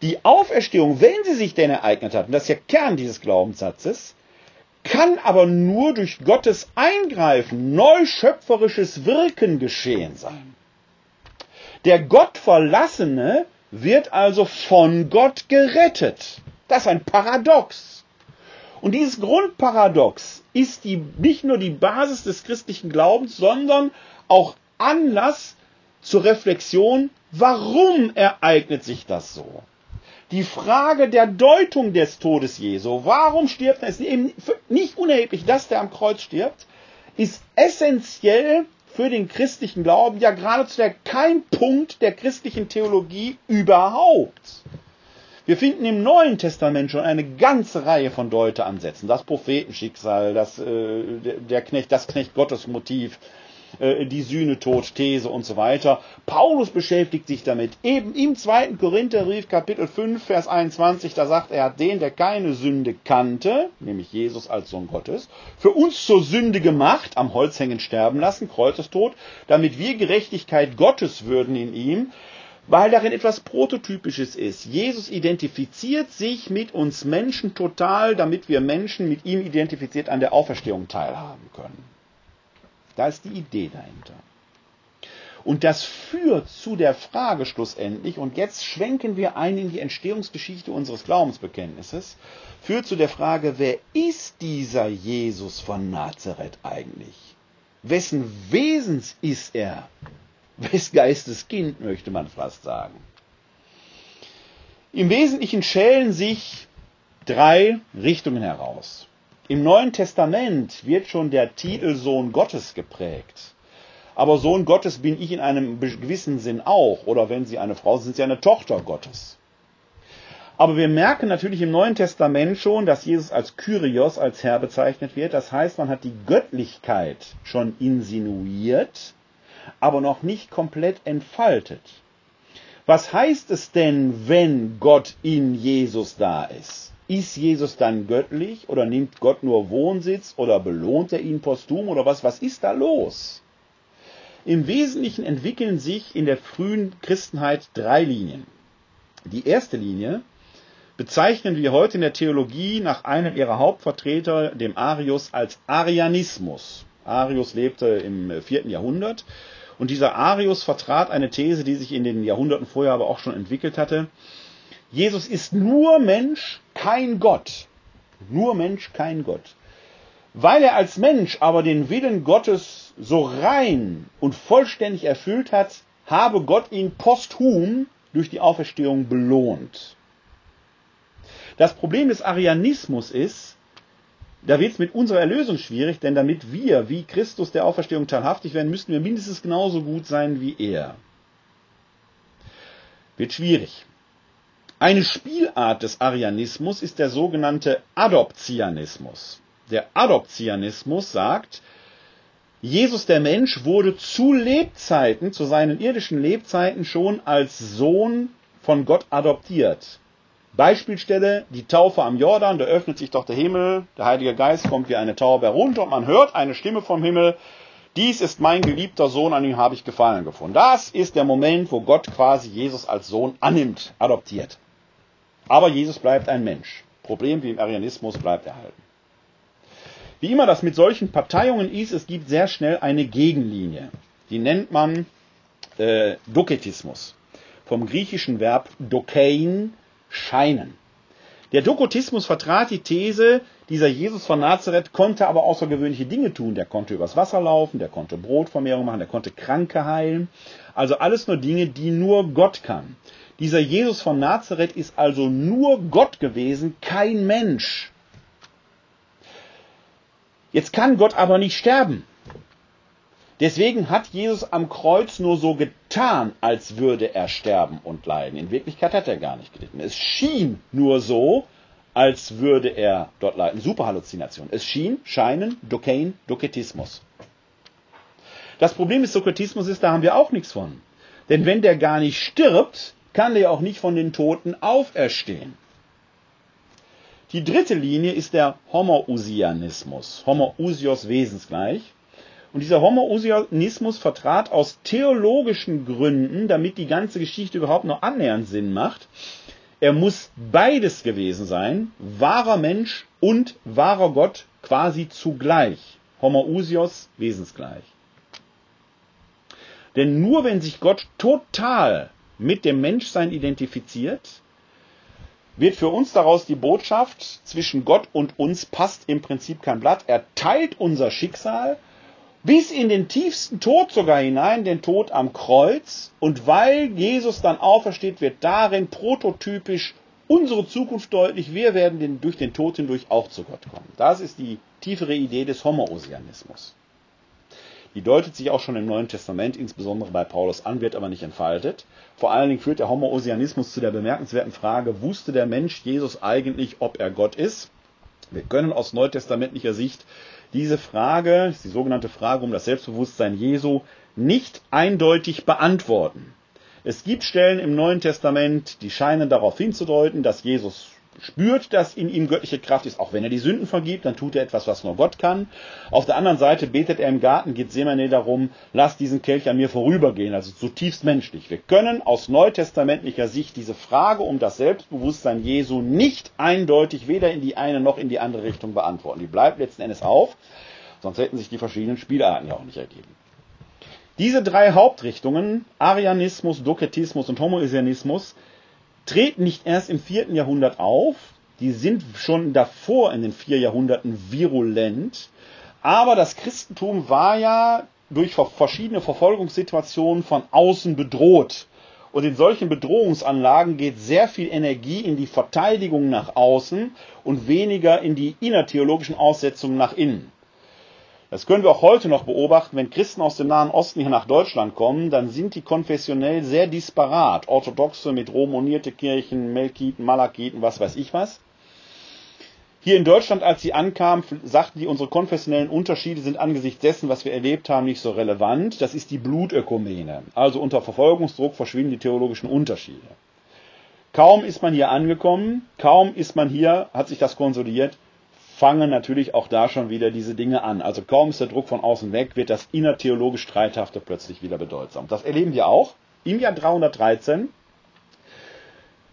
Die Auferstehung, wenn sie sich denn ereignet hat, und das ist ja Kern dieses Glaubenssatzes, kann aber nur durch Gottes Eingreifen, neuschöpferisches Wirken geschehen sein. Der Gottverlassene wird also von Gott gerettet. Das ist ein Paradox. Und dieses Grundparadox ist die, nicht nur die Basis des christlichen Glaubens, sondern auch Anlass zur Reflexion, warum ereignet sich das so? Die Frage der Deutung des Todes Jesu, warum stirbt er, ist eben nicht unerheblich, dass der am Kreuz stirbt, ist essentiell für den christlichen Glauben ja geradezu der Keimpunkt der christlichen Theologie überhaupt. Wir finden im Neuen Testament schon eine ganze Reihe von Deuteransätzen. Das Prophetenschicksal, das, äh, der Knecht, das Knecht Gottes Motiv, äh, die Sühnetod-These und so weiter. Paulus beschäftigt sich damit. Eben im zweiten Korintherbrief, Kapitel 5, Vers 21, da sagt er, den, der keine Sünde kannte, nämlich Jesus als Sohn Gottes, für uns zur Sünde gemacht, am Holz hängen sterben lassen, Kreuzestod, damit wir Gerechtigkeit Gottes würden in ihm, weil darin etwas Prototypisches ist. Jesus identifiziert sich mit uns Menschen total, damit wir Menschen mit ihm identifiziert an der Auferstehung teilhaben können. Da ist die Idee dahinter. Und das führt zu der Frage schlussendlich, und jetzt schwenken wir ein in die Entstehungsgeschichte unseres Glaubensbekenntnisses, führt zu der Frage, wer ist dieser Jesus von Nazareth eigentlich? Wessen Wesens ist er? Wes Geistes Kind, möchte man fast sagen. Im Wesentlichen schälen sich drei Richtungen heraus. Im Neuen Testament wird schon der Titel Sohn Gottes geprägt. Aber Sohn Gottes bin ich in einem gewissen Sinn auch. Oder wenn Sie eine Frau sind, sind Sie eine Tochter Gottes. Aber wir merken natürlich im Neuen Testament schon, dass Jesus als Kyrios, als Herr bezeichnet wird. Das heißt, man hat die Göttlichkeit schon insinuiert, aber noch nicht komplett entfaltet. Was heißt es denn, wenn Gott in Jesus da ist? Ist Jesus dann göttlich oder nimmt Gott nur Wohnsitz oder belohnt er ihn posthum oder was? Was ist da los? Im Wesentlichen entwickeln sich in der frühen Christenheit drei Linien. Die erste Linie bezeichnen wir heute in der Theologie nach einem ihrer Hauptvertreter, dem Arius, als Arianismus. Arius lebte im vierten Jahrhundert und dieser Arius vertrat eine These, die sich in den Jahrhunderten vorher aber auch schon entwickelt hatte. Jesus ist nur Mensch, kein Gott. Nur Mensch, kein Gott. Weil er als Mensch aber den Willen Gottes so rein und vollständig erfüllt hat, habe Gott ihn posthum durch die Auferstehung belohnt. Das Problem des Arianismus ist, da wird es mit unserer Erlösung schwierig, denn damit wir, wie Christus der Auferstehung teilhaftig werden, müssten wir mindestens genauso gut sein wie er. Wird schwierig. Eine Spielart des Arianismus ist der sogenannte Adoptianismus. Der Adoptianismus sagt, Jesus der Mensch wurde zu Lebzeiten, zu seinen irdischen Lebzeiten schon als Sohn von Gott adoptiert. Beispielstelle, die Taufe am Jordan, da öffnet sich doch der Himmel, der Heilige Geist kommt wie eine Taube herunter und man hört eine Stimme vom Himmel, dies ist mein geliebter Sohn, an ihm habe ich Gefallen gefunden. Das ist der Moment, wo Gott quasi Jesus als Sohn annimmt, adoptiert. Aber Jesus bleibt ein Mensch. Problem wie im Arianismus bleibt erhalten. Wie immer das mit solchen Parteiungen ist, es gibt sehr schnell eine Gegenlinie. Die nennt man äh, Doketismus. Vom griechischen Verb dokein, scheinen. Der Dokotismus vertrat die These, dieser Jesus von Nazareth konnte aber außergewöhnliche Dinge tun. Der konnte übers Wasser laufen, der konnte Brotvermehrung machen, der konnte Kranke heilen. Also alles nur Dinge, die nur Gott kann. Dieser Jesus von Nazareth ist also nur Gott gewesen, kein Mensch. Jetzt kann Gott aber nicht sterben. Deswegen hat Jesus am Kreuz nur so getan, als würde er sterben und leiden. In Wirklichkeit hat er gar nicht gelitten. Es schien nur so, als würde er dort leiden. Superhalluzination. Es schien, scheinen, Dokein, Doketismus. Das Problem des Doketismus ist, da haben wir auch nichts von. Denn wenn der gar nicht stirbt, kann der auch nicht von den Toten auferstehen. Die dritte Linie ist der Homoousianismus. Homoousios wesensgleich. Und dieser Homoousianismus vertrat aus theologischen Gründen, damit die ganze Geschichte überhaupt noch annähernd Sinn macht, er muss beides gewesen sein, wahrer Mensch und wahrer Gott quasi zugleich. Homoousios wesensgleich. Denn nur wenn sich Gott total mit dem Menschsein identifiziert, wird für uns daraus die Botschaft, zwischen Gott und uns passt im Prinzip kein Blatt. Er teilt unser Schicksal, bis in den tiefsten Tod sogar hinein, den Tod am Kreuz. Und weil Jesus dann aufersteht, wird darin prototypisch unsere Zukunft deutlich. Wir werden den, durch den Tod hindurch auch zu Gott kommen. Das ist die tiefere Idee des Homoousianismus. Die deutet sich auch schon im Neuen Testament, insbesondere bei Paulus an, wird aber nicht entfaltet. Vor allen Dingen führt der Homoousianismus zu der bemerkenswerten Frage, wusste der Mensch Jesus eigentlich, ob er Gott ist? Wir können aus neutestamentlicher Sicht diese Frage, die sogenannte Frage um das Selbstbewusstsein Jesu, nicht eindeutig beantworten. Es gibt Stellen im Neuen Testament, die scheinen darauf hinzudeuten, dass Jesus spürt, dass in ihm göttliche Kraft ist, auch wenn er die Sünden vergibt, dann tut er etwas, was nur Gott kann. Auf der anderen Seite betet er im Garten Gethsemane darum, lass diesen Kelch an mir vorübergehen, also zutiefst menschlich. Wir können aus neutestamentlicher Sicht diese Frage um das Selbstbewusstsein Jesu nicht eindeutig weder in die eine noch in die andere Richtung beantworten. Die bleibt letzten Endes auf, sonst hätten sich die verschiedenen Spielarten ja auch nicht ergeben. Diese drei Hauptrichtungen, Arianismus, Doketismus und Homoisianismus, treten nicht erst im vierten Jahrhundert auf, die sind schon davor in den vier Jahrhunderten virulent, aber das Christentum war ja durch verschiedene Verfolgungssituationen von außen bedroht. Und in solchen Bedrohungsanlagen geht sehr viel Energie in die Verteidigung nach außen und weniger in die innertheologischen Aussetzungen nach innen. Das können wir auch heute noch beobachten, wenn Christen aus dem Nahen Osten hier nach Deutschland kommen, dann sind die konfessionell sehr disparat. Orthodoxe mit romonierte Kirchen, Melkiten, Malakiten, was weiß ich was. Hier in Deutschland, als sie ankam, sagten die, unsere konfessionellen Unterschiede sind angesichts dessen, was wir erlebt haben, nicht so relevant. Das ist die Blutökumene. Also unter Verfolgungsdruck verschwinden die theologischen Unterschiede. Kaum ist man hier angekommen, kaum ist man hier, hat sich das konsolidiert, fangen natürlich auch da schon wieder diese Dinge an. Also kaum ist der Druck von außen weg, wird das innertheologisch Streithafte plötzlich wieder bedeutsam. Das erleben wir auch. Im Jahr 313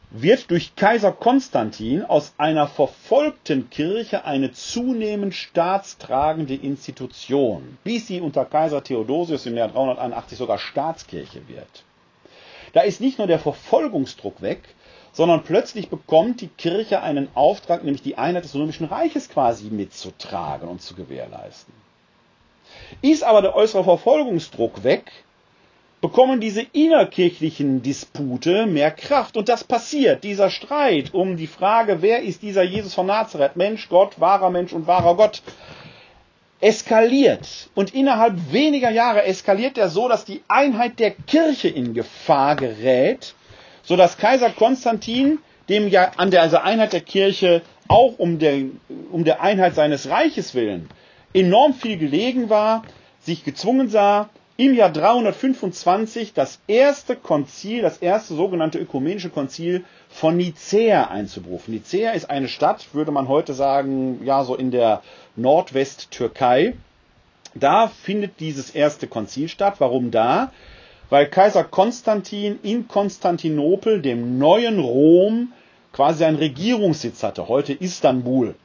wird durch Kaiser Konstantin aus einer verfolgten Kirche eine zunehmend staatstragende Institution, bis sie unter Kaiser Theodosius im Jahr 381 sogar Staatskirche wird. Da ist nicht nur der Verfolgungsdruck weg, sondern plötzlich bekommt die Kirche einen Auftrag, nämlich die Einheit des Römischen Reiches quasi mitzutragen und zu gewährleisten. Ist aber der äußere Verfolgungsdruck weg, bekommen diese innerkirchlichen Dispute mehr Kraft. Und das passiert, dieser Streit um die Frage, wer ist dieser Jesus von Nazareth, Mensch, Gott, wahrer Mensch und wahrer Gott, eskaliert. Und innerhalb weniger Jahre eskaliert er so, dass die Einheit der Kirche in Gefahr gerät so dass Kaiser Konstantin, dem ja an der also Einheit der Kirche auch um der, um der Einheit seines Reiches willen enorm viel gelegen war, sich gezwungen sah, im Jahr 325 das erste Konzil, das erste sogenannte ökumenische Konzil von Nicäa einzuberufen. Nicäa ist eine Stadt, würde man heute sagen, ja, so in der Nordwesttürkei. Da findet dieses erste Konzil statt. Warum da? Weil Kaiser Konstantin in Konstantinopel, dem neuen Rom, quasi einen Regierungssitz hatte, heute Istanbul.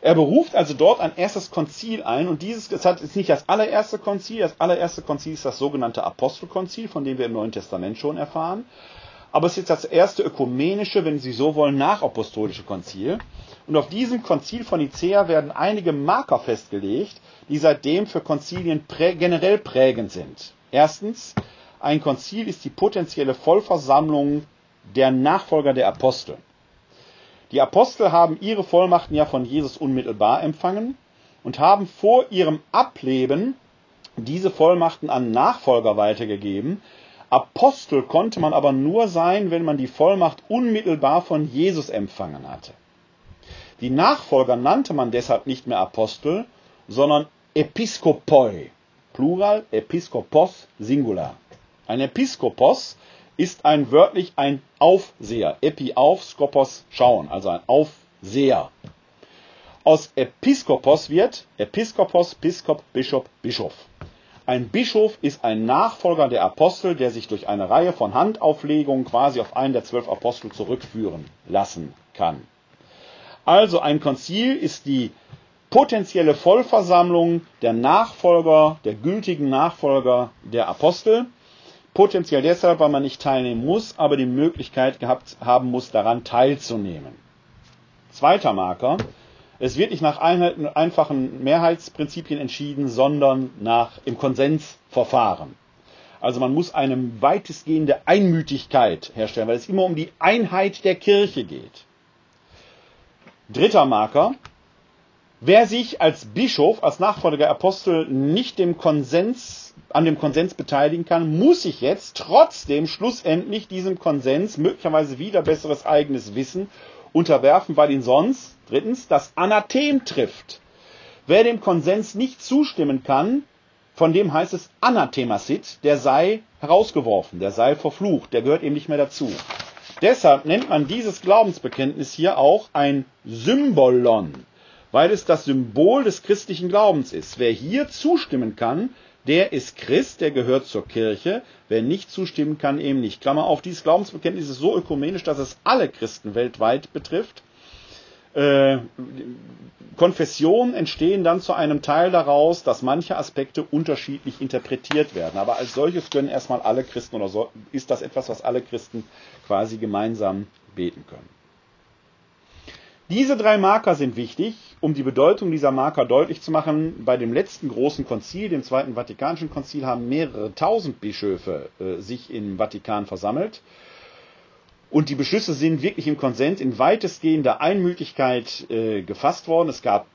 Er beruft also dort ein erstes Konzil ein und dieses das ist nicht das allererste Konzil, das allererste Konzil ist das sogenannte Apostelkonzil, von dem wir im Neuen Testament schon erfahren. Aber es ist das erste ökumenische, wenn Sie so wollen, nachapostolische Konzil. Und auf diesem Konzil von Nicea werden einige Marker festgelegt, die seitdem für Konzilien prä generell prägend sind. Erstens, ein Konzil ist die potenzielle Vollversammlung der Nachfolger der Apostel. Die Apostel haben ihre Vollmachten ja von Jesus unmittelbar empfangen und haben vor ihrem Ableben diese Vollmachten an Nachfolger weitergegeben. Apostel konnte man aber nur sein, wenn man die Vollmacht unmittelbar von Jesus empfangen hatte. Die Nachfolger nannte man deshalb nicht mehr Apostel, sondern Episkopoi. Plural, Episkopos, Singular. Ein Episkopos ist ein wörtlich ein Aufseher. Epi auf, Skopos schauen, also ein Aufseher. Aus Episkopos wird Episkopos, Piskop, Bischof, Bischof. Ein Bischof ist ein Nachfolger der Apostel, der sich durch eine Reihe von Handauflegungen quasi auf einen der zwölf Apostel zurückführen lassen kann. Also ein Konzil ist die potenzielle Vollversammlung der Nachfolger, der gültigen Nachfolger der Apostel. Potenziell deshalb, weil man nicht teilnehmen muss, aber die Möglichkeit gehabt haben muss, daran teilzunehmen. Zweiter Marker. Es wird nicht nach einfachen Mehrheitsprinzipien entschieden, sondern nach im Konsensverfahren. Also man muss eine weitestgehende Einmütigkeit herstellen, weil es immer um die Einheit der Kirche geht. Dritter Marker. Wer sich als Bischof, als Nachfolger Apostel nicht dem Konsens, an dem Konsens beteiligen kann, muss sich jetzt trotzdem schlussendlich diesem Konsens möglicherweise wieder besseres eigenes Wissen unterwerfen, weil ihn sonst, drittens, das Anathem trifft. Wer dem Konsens nicht zustimmen kann, von dem heißt es Anathemasit, der sei herausgeworfen, der sei verflucht, der gehört eben nicht mehr dazu. Deshalb nennt man dieses Glaubensbekenntnis hier auch ein Symbolon weil es das Symbol des christlichen Glaubens ist. Wer hier zustimmen kann, der ist Christ, der gehört zur Kirche. Wer nicht zustimmen kann, eben nicht. Klammer auf, dieses Glaubensbekenntnis ist so ökumenisch, dass es alle Christen weltweit betrifft. Äh, Konfessionen entstehen dann zu einem Teil daraus, dass manche Aspekte unterschiedlich interpretiert werden. Aber als solches können erstmal alle Christen oder so, ist das etwas, was alle Christen quasi gemeinsam beten können. Diese drei Marker sind wichtig, um die Bedeutung dieser Marker deutlich zu machen. Bei dem letzten großen Konzil, dem Zweiten Vatikanischen Konzil, haben mehrere tausend Bischöfe äh, sich im Vatikan versammelt. Und die Beschlüsse sind wirklich im Konsens in weitestgehender Einmütigkeit äh, gefasst worden. Es gab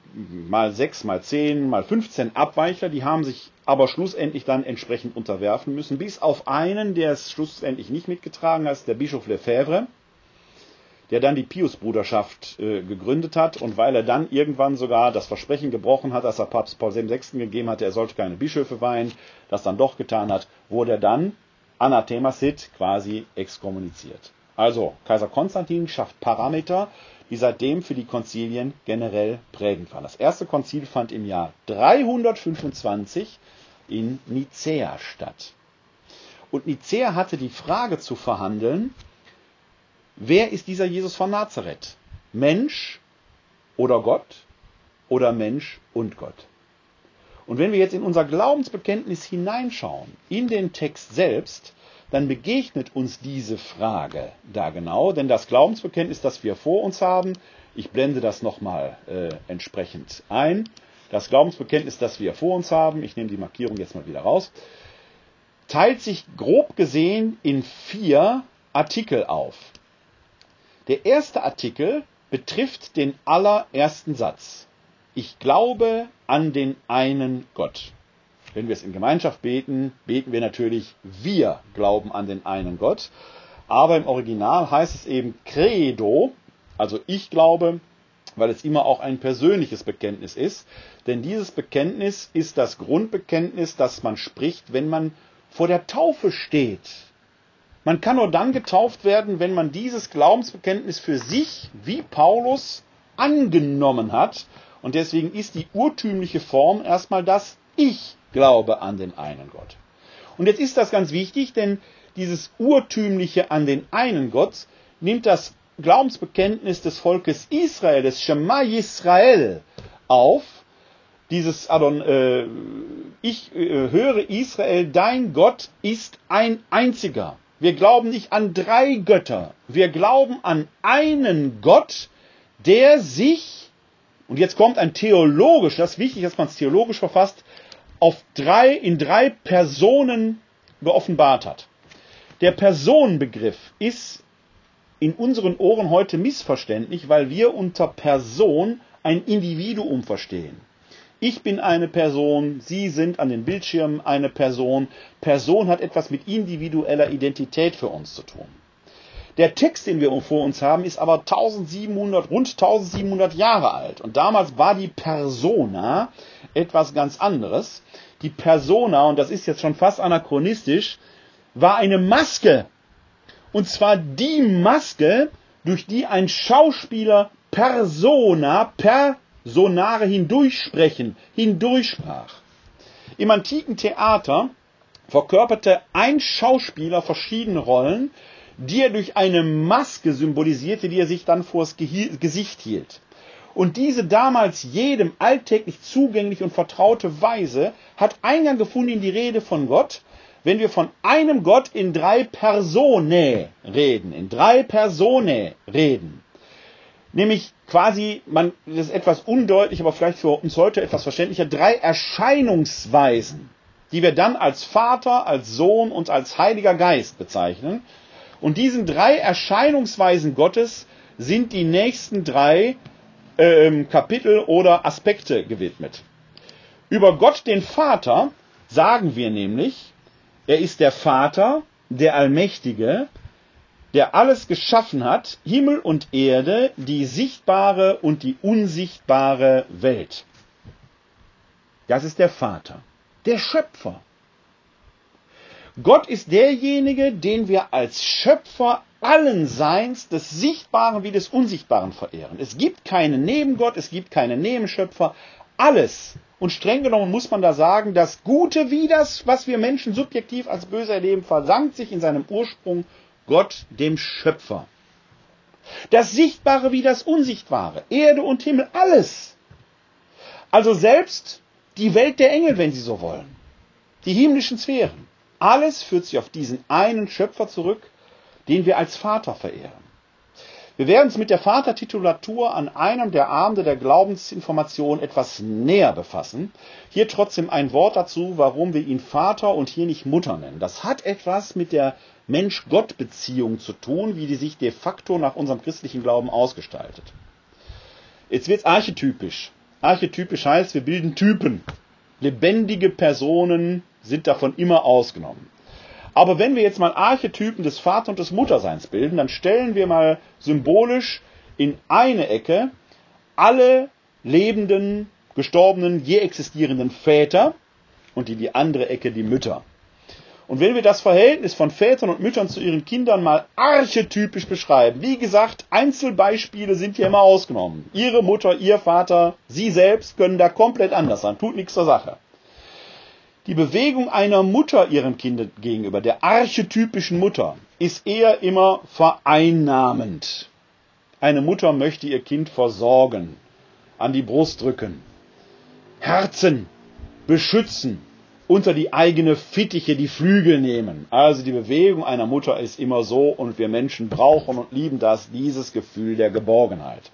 mal sechs, mal zehn, mal 15 Abweichler, die haben sich aber schlussendlich dann entsprechend unterwerfen müssen, bis auf einen, der es schlussendlich nicht mitgetragen hat, der Bischof Lefebvre der dann die Pius-Bruderschaft äh, gegründet hat und weil er dann irgendwann sogar das Versprechen gebrochen hat, das er Papst Paul VI. gegeben hatte, er sollte keine Bischöfe weihen, das dann doch getan hat, wurde er dann Anathema Sid quasi exkommuniziert. Also Kaiser Konstantin schafft Parameter, die seitdem für die Konzilien generell prägend waren. Das erste Konzil fand im Jahr 325 in Nicäa statt. Und Nicäa hatte die Frage zu verhandeln, wer ist dieser Jesus von Nazareth? Mensch oder Gott oder Mensch und Gott? Und wenn wir jetzt in unser Glaubensbekenntnis hineinschauen, in den Text selbst, dann begegnet uns diese Frage da genau, denn das Glaubensbekenntnis, das wir vor uns haben, ich blende das nochmal äh, entsprechend ein, das Glaubensbekenntnis, das wir vor uns haben, ich nehme die Markierung jetzt mal wieder raus, teilt sich grob gesehen in vier Artikel auf. Der erste Artikel betrifft den allerersten Satz. Ich glaube an den einen Gott. Wenn wir es in Gemeinschaft beten, beten wir natürlich, wir glauben an den einen Gott. Aber im Original heißt es eben Credo, also ich glaube, weil es immer auch ein persönliches Bekenntnis ist. Denn dieses Bekenntnis ist das Grundbekenntnis, das man spricht, wenn man vor der Taufe steht. Man kann nur dann getauft werden, wenn man dieses Glaubensbekenntnis für sich, wie Paulus, angenommen hat. Und deswegen ist die urtümliche Form erstmal das Ich glaube an den einen Gott. Und jetzt ist das ganz wichtig, denn dieses urtümliche an den einen Gott nimmt das Glaubensbekenntnis des Volkes Israel, des Shema Yisrael, auf. Dieses Adon, äh, ich äh, höre Israel, dein Gott ist ein einziger. Wir glauben nicht an drei Götter. Wir glauben an einen Gott, der sich, und jetzt kommt ein theologisch, das ist wichtig, dass man es theologisch verfasst, auf drei, in drei Personen geoffenbart hat. Der Personenbegriff ist in unseren Ohren heute missverständlich, weil wir unter Person ein Individuum verstehen. Ich bin eine Person, Sie sind an den Bildschirmen eine Person. Person hat etwas mit individueller Identität für uns zu tun. Der Text, den wir vor uns haben, ist aber 1700, rund 1700 Jahre alt. Und damals war die Persona etwas ganz anderes. Die Persona, und das ist jetzt schon fast anachronistisch, war eine Maske. Und zwar die Maske, durch die ein Schauspieler Persona, Personare hindurchsprechen, hindurchsprach. Im antiken Theater verkörperte ein Schauspieler verschiedene Rollen, die er durch eine Maske symbolisierte, die er sich dann vors Gesicht hielt. Und diese damals jedem alltäglich zugänglich und vertraute Weise hat Eingang gefunden in die Rede von Gott, wenn wir von einem Gott in drei Personen reden, in drei Personen reden. Nämlich quasi, man, das ist etwas undeutlich, aber vielleicht für uns heute etwas verständlicher, drei Erscheinungsweisen, die wir dann als Vater, als Sohn und als Heiliger Geist bezeichnen. Und diesen drei Erscheinungsweisen Gottes sind die nächsten drei ähm, Kapitel oder Aspekte gewidmet. Über Gott den Vater sagen wir nämlich, er ist der Vater, der Allmächtige, der alles geschaffen hat, Himmel und Erde, die sichtbare und die unsichtbare Welt. Das ist der Vater, der Schöpfer. Gott ist derjenige, den wir als Schöpfer allen Seins, des Sichtbaren wie des Unsichtbaren verehren. Es gibt keinen Nebengott, es gibt keinen Nebenschöpfer. Alles. Und streng genommen muss man da sagen, das Gute wie das, was wir Menschen subjektiv als böse erleben, versank sich in seinem Ursprung Gott, dem Schöpfer. Das Sichtbare wie das Unsichtbare, Erde und Himmel, alles. Also selbst die Welt der Engel, wenn Sie so wollen, die himmlischen Sphären, alles führt sich auf diesen einen Schöpfer zurück, den wir als Vater verehren. Wir werden uns mit der Vatertitulatur an einem der Abende der Glaubensinformation etwas näher befassen. Hier trotzdem ein Wort dazu, warum wir ihn Vater und hier nicht Mutter nennen. Das hat etwas mit der Mensch-Gott-Beziehung zu tun, wie die sich de facto nach unserem christlichen Glauben ausgestaltet. Jetzt wird es archetypisch. Archetypisch heißt, wir bilden Typen. Lebendige Personen sind davon immer ausgenommen. Aber wenn wir jetzt mal Archetypen des Vater- und des Mutterseins bilden, dann stellen wir mal symbolisch in eine Ecke alle lebenden, gestorbenen, je existierenden Väter und in die andere Ecke die Mütter. Und wenn wir das Verhältnis von Vätern und Müttern zu ihren Kindern mal archetypisch beschreiben, wie gesagt, Einzelbeispiele sind hier immer ausgenommen. Ihre Mutter, ihr Vater, Sie selbst können da komplett anders sein, tut nichts zur Sache. Die Bewegung einer Mutter ihrem Kind gegenüber, der archetypischen Mutter, ist eher immer vereinnahmend. Eine Mutter möchte ihr Kind versorgen, an die Brust drücken, Herzen, beschützen, unter die eigene Fittiche die Flügel nehmen. Also die Bewegung einer Mutter ist immer so und wir Menschen brauchen und lieben das, dieses Gefühl der Geborgenheit.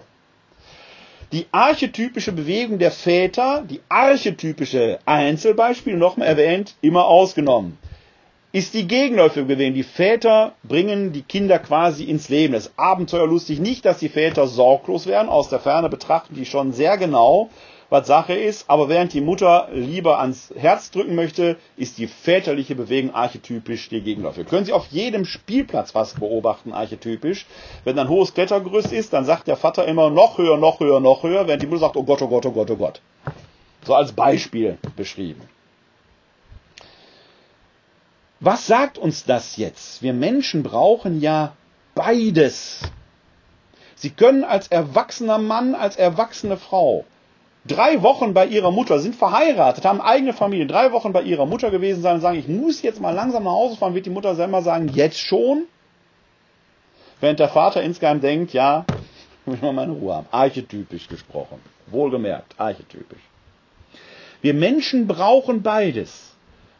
Die archetypische Bewegung der Väter, die archetypische Einzelbeispiel, nochmal erwähnt, immer ausgenommen, ist die gegenläufige Bewegung. Die Väter bringen die Kinder quasi ins Leben. Es ist abenteuerlustig nicht, dass die Väter sorglos werden. Aus der Ferne betrachten die schon sehr genau, was Sache ist, aber während die Mutter lieber ans Herz drücken möchte, ist die väterliche Bewegung archetypisch die Gegenläufe. Können Sie auf jedem Spielplatz was beobachten, archetypisch. Wenn ein hohes Klettergerüst ist, dann sagt der Vater immer noch höher, noch höher, noch höher, während die Mutter sagt, oh Gott, oh Gott, oh Gott, oh Gott. So als Beispiel beschrieben. Was sagt uns das jetzt? Wir Menschen brauchen ja beides. Sie können als erwachsener Mann, als erwachsene Frau drei Wochen bei ihrer Mutter, sind verheiratet, haben eigene Familie, drei Wochen bei ihrer Mutter gewesen sein und sagen, ich muss jetzt mal langsam nach Hause fahren, wird die Mutter selber sagen, jetzt schon? Während der Vater insgeheim denkt, ja, ich will mal meine Ruhe haben. Archetypisch gesprochen. Wohlgemerkt, archetypisch. Wir Menschen brauchen beides.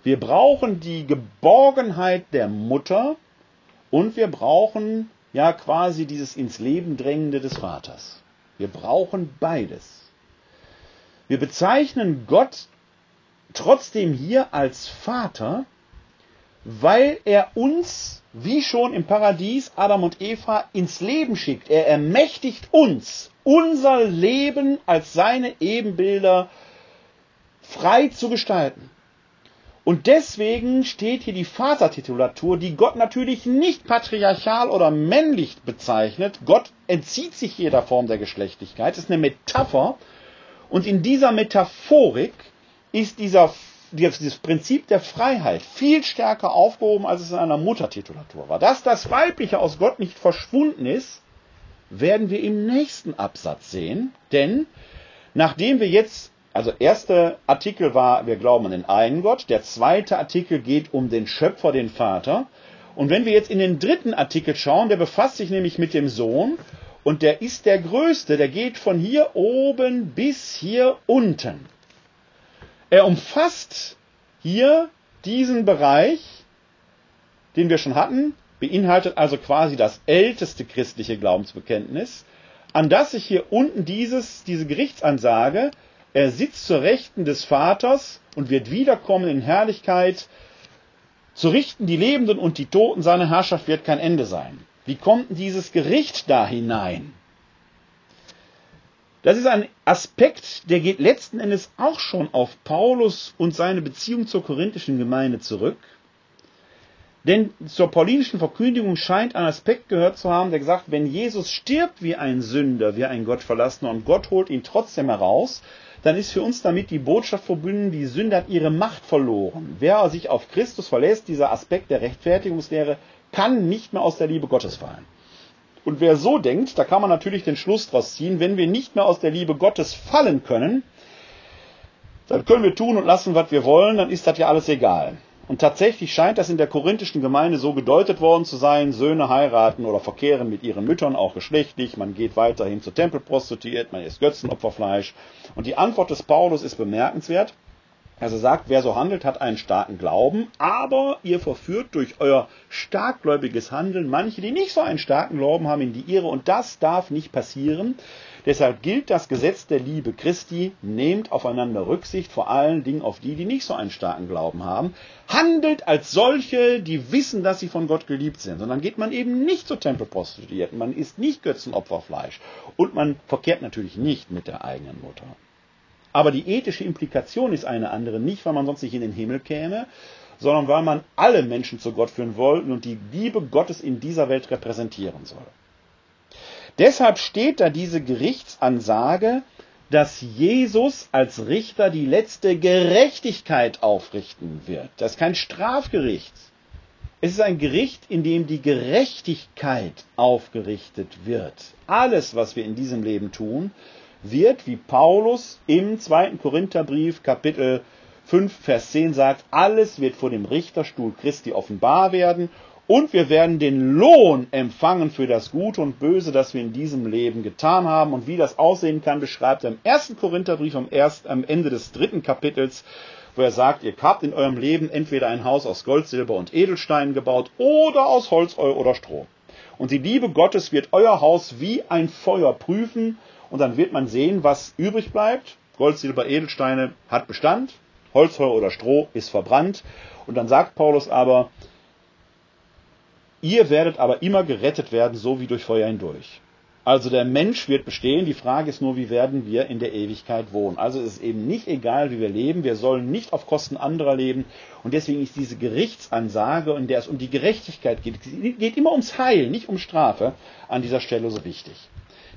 Wir brauchen die Geborgenheit der Mutter und wir brauchen ja quasi dieses ins Leben drängende des Vaters. Wir brauchen beides. Wir bezeichnen Gott trotzdem hier als Vater, weil er uns, wie schon im Paradies Adam und Eva, ins Leben schickt. Er ermächtigt uns, unser Leben als seine Ebenbilder frei zu gestalten. Und deswegen steht hier die Vatertitulatur, die Gott natürlich nicht patriarchal oder männlich bezeichnet. Gott entzieht sich jeder Form der Geschlechtlichkeit. Das ist eine Metapher und in dieser Metaphorik ist dieser, dieses Prinzip der Freiheit viel stärker aufgehoben, als es in einer Muttertitulatur war. Dass das Weibliche aus Gott nicht verschwunden ist, werden wir im nächsten Absatz sehen. Denn nachdem wir jetzt, also erster Artikel war, wir glauben an den einen Gott, der zweite Artikel geht um den Schöpfer, den Vater. Und wenn wir jetzt in den dritten Artikel schauen, der befasst sich nämlich mit dem Sohn und der ist der größte, der geht von hier oben bis hier unten. Er umfasst hier diesen Bereich, den wir schon hatten, beinhaltet also quasi das älteste christliche Glaubensbekenntnis, an das sich hier unten dieses, diese Gerichtsansage, er sitzt zur Rechten des Vaters und wird wiederkommen in Herrlichkeit, zu richten die Lebenden und die Toten, seine Herrschaft wird kein Ende sein. Wie kommt dieses Gericht da hinein? Das ist ein Aspekt, der geht letzten Endes auch schon auf Paulus und seine Beziehung zur korinthischen Gemeinde zurück. Denn zur paulinischen Verkündigung scheint ein Aspekt gehört zu haben, der gesagt, wenn Jesus stirbt wie ein Sünder, wie ein Gottverlassener und Gott holt ihn trotzdem heraus, dann ist für uns damit die Botschaft verbunden, die Sünde hat ihre Macht verloren. Wer sich auf Christus verlässt, dieser Aspekt der Rechtfertigungslehre, kann nicht mehr aus der Liebe Gottes fallen. Und wer so denkt, da kann man natürlich den Schluss draus ziehen, wenn wir nicht mehr aus der Liebe Gottes fallen können, dann können wir tun und lassen, was wir wollen, dann ist das ja alles egal. Und tatsächlich scheint das in der korinthischen Gemeinde so gedeutet worden zu sein, Söhne heiraten oder verkehren mit ihren Müttern, auch geschlechtlich, man geht weiterhin zur Tempelprostituiert, man isst Götzenopferfleisch. Und die Antwort des Paulus ist bemerkenswert. Also sagt, wer so handelt, hat einen starken Glauben, aber ihr verführt durch euer starkgläubiges Handeln manche, die nicht so einen starken Glauben haben, in die Irre. Und das darf nicht passieren. Deshalb gilt das Gesetz der Liebe Christi, nehmt aufeinander Rücksicht, vor allen Dingen auf die, die nicht so einen starken Glauben haben. Handelt als solche, die wissen, dass sie von Gott geliebt sind. Sondern geht man eben nicht zur Tempelprostituierten, man isst nicht Götzenopferfleisch und man verkehrt natürlich nicht mit der eigenen Mutter. Aber die ethische Implikation ist eine andere, nicht weil man sonst nicht in den Himmel käme, sondern weil man alle Menschen zu Gott führen wollte und die Liebe Gottes in dieser Welt repräsentieren soll. Deshalb steht da diese Gerichtsansage, dass Jesus als Richter die letzte Gerechtigkeit aufrichten wird. Das ist kein Strafgericht. Es ist ein Gericht, in dem die Gerechtigkeit aufgerichtet wird. Alles, was wir in diesem Leben tun, wird, wie Paulus im zweiten Korintherbrief Kapitel 5, Vers 10 sagt, alles wird vor dem Richterstuhl Christi offenbar werden und wir werden den Lohn empfangen für das Gute und Böse, das wir in diesem Leben getan haben. Und wie das aussehen kann, beschreibt er im ersten Korintherbrief am, ersten, am Ende des dritten Kapitels, wo er sagt, ihr habt in eurem Leben entweder ein Haus aus Gold, Silber und Edelsteinen gebaut oder aus Holz oder Stroh. Und die Liebe Gottes wird euer Haus wie ein Feuer prüfen und dann wird man sehen, was übrig bleibt. Gold, Silber, Edelsteine hat Bestand, Holz, Heu oder Stroh ist verbrannt. Und dann sagt Paulus aber, Ihr werdet aber immer gerettet werden, so wie durch Feuer hindurch. Also der Mensch wird bestehen, die Frage ist nur, wie werden wir in der Ewigkeit wohnen. Also es ist eben nicht egal, wie wir leben, wir sollen nicht auf Kosten anderer leben und deswegen ist diese Gerichtsansage, in der es um die Gerechtigkeit geht, geht immer ums Heil, nicht um Strafe, an dieser Stelle so wichtig.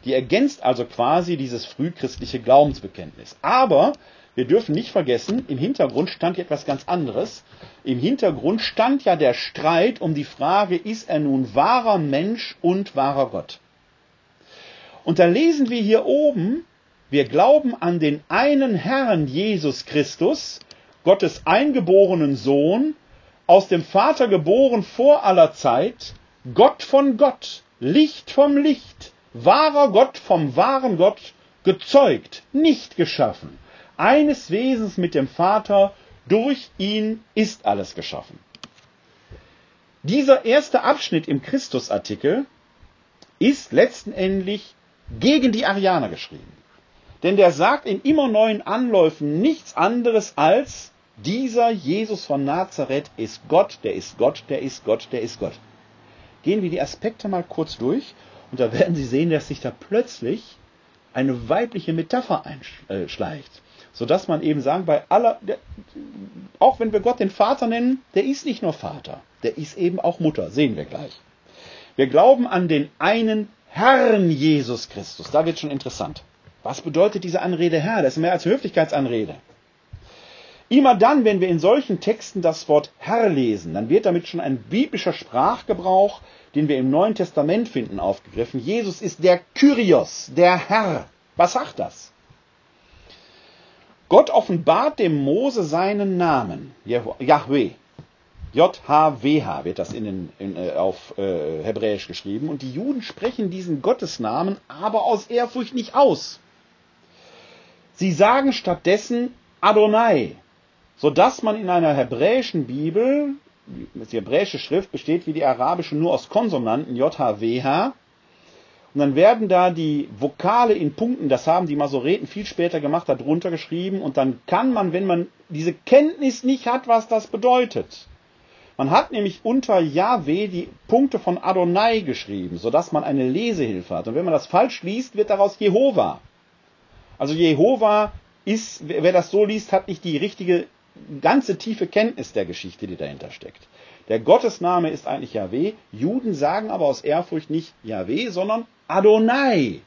Die ergänzt also quasi dieses frühchristliche Glaubensbekenntnis. Aber wir dürfen nicht vergessen, im Hintergrund stand etwas ganz anderes. Im Hintergrund stand ja der Streit um die Frage, ist er nun wahrer Mensch und wahrer Gott? Und da lesen wir hier oben, wir glauben an den einen Herrn Jesus Christus, Gottes eingeborenen Sohn, aus dem Vater geboren vor aller Zeit, Gott von Gott, Licht vom Licht, wahrer Gott vom wahren Gott, gezeugt, nicht geschaffen eines Wesens mit dem Vater, durch ihn ist alles geschaffen. Dieser erste Abschnitt im Christusartikel ist letztendlich gegen die Arianer geschrieben. Denn der sagt in immer neuen Anläufen nichts anderes als, dieser Jesus von Nazareth ist Gott, der ist Gott, der ist Gott, der ist Gott. Gehen wir die Aspekte mal kurz durch und da werden Sie sehen, dass sich da plötzlich eine weibliche Metapher einschleicht sodass man eben sagen, bei aller, auch wenn wir Gott den Vater nennen, der ist nicht nur Vater, der ist eben auch Mutter, sehen wir gleich. Wir glauben an den einen Herrn Jesus Christus. Da wird schon interessant. Was bedeutet diese Anrede Herr? Das ist mehr als Höflichkeitsanrede. Immer dann, wenn wir in solchen Texten das Wort Herr lesen, dann wird damit schon ein biblischer Sprachgebrauch, den wir im Neuen Testament finden, aufgegriffen. Jesus ist der Kyrios, der Herr. Was sagt das? Gott offenbart dem Mose seinen Namen, Yahweh. J-H-W-H wird das in den, in, äh, auf äh, Hebräisch geschrieben. Und die Juden sprechen diesen Gottesnamen aber aus Ehrfurcht nicht aus. Sie sagen stattdessen Adonai, sodass man in einer hebräischen Bibel, die hebräische Schrift besteht wie die arabische nur aus Konsonanten J-H-W-H, und dann werden da die Vokale in Punkten, das haben die Masoreten viel später gemacht, darunter geschrieben. Und dann kann man, wenn man diese Kenntnis nicht hat, was das bedeutet, man hat nämlich unter Yahweh die Punkte von Adonai geschrieben, sodass man eine Lesehilfe hat. Und wenn man das falsch liest, wird daraus Jehova. Also Jehova ist, wer das so liest, hat nicht die richtige, ganze tiefe Kenntnis der Geschichte, die dahinter steckt. Der Gottesname ist eigentlich Yahweh. Juden sagen aber aus Ehrfurcht nicht Yahweh, sondern Adonai.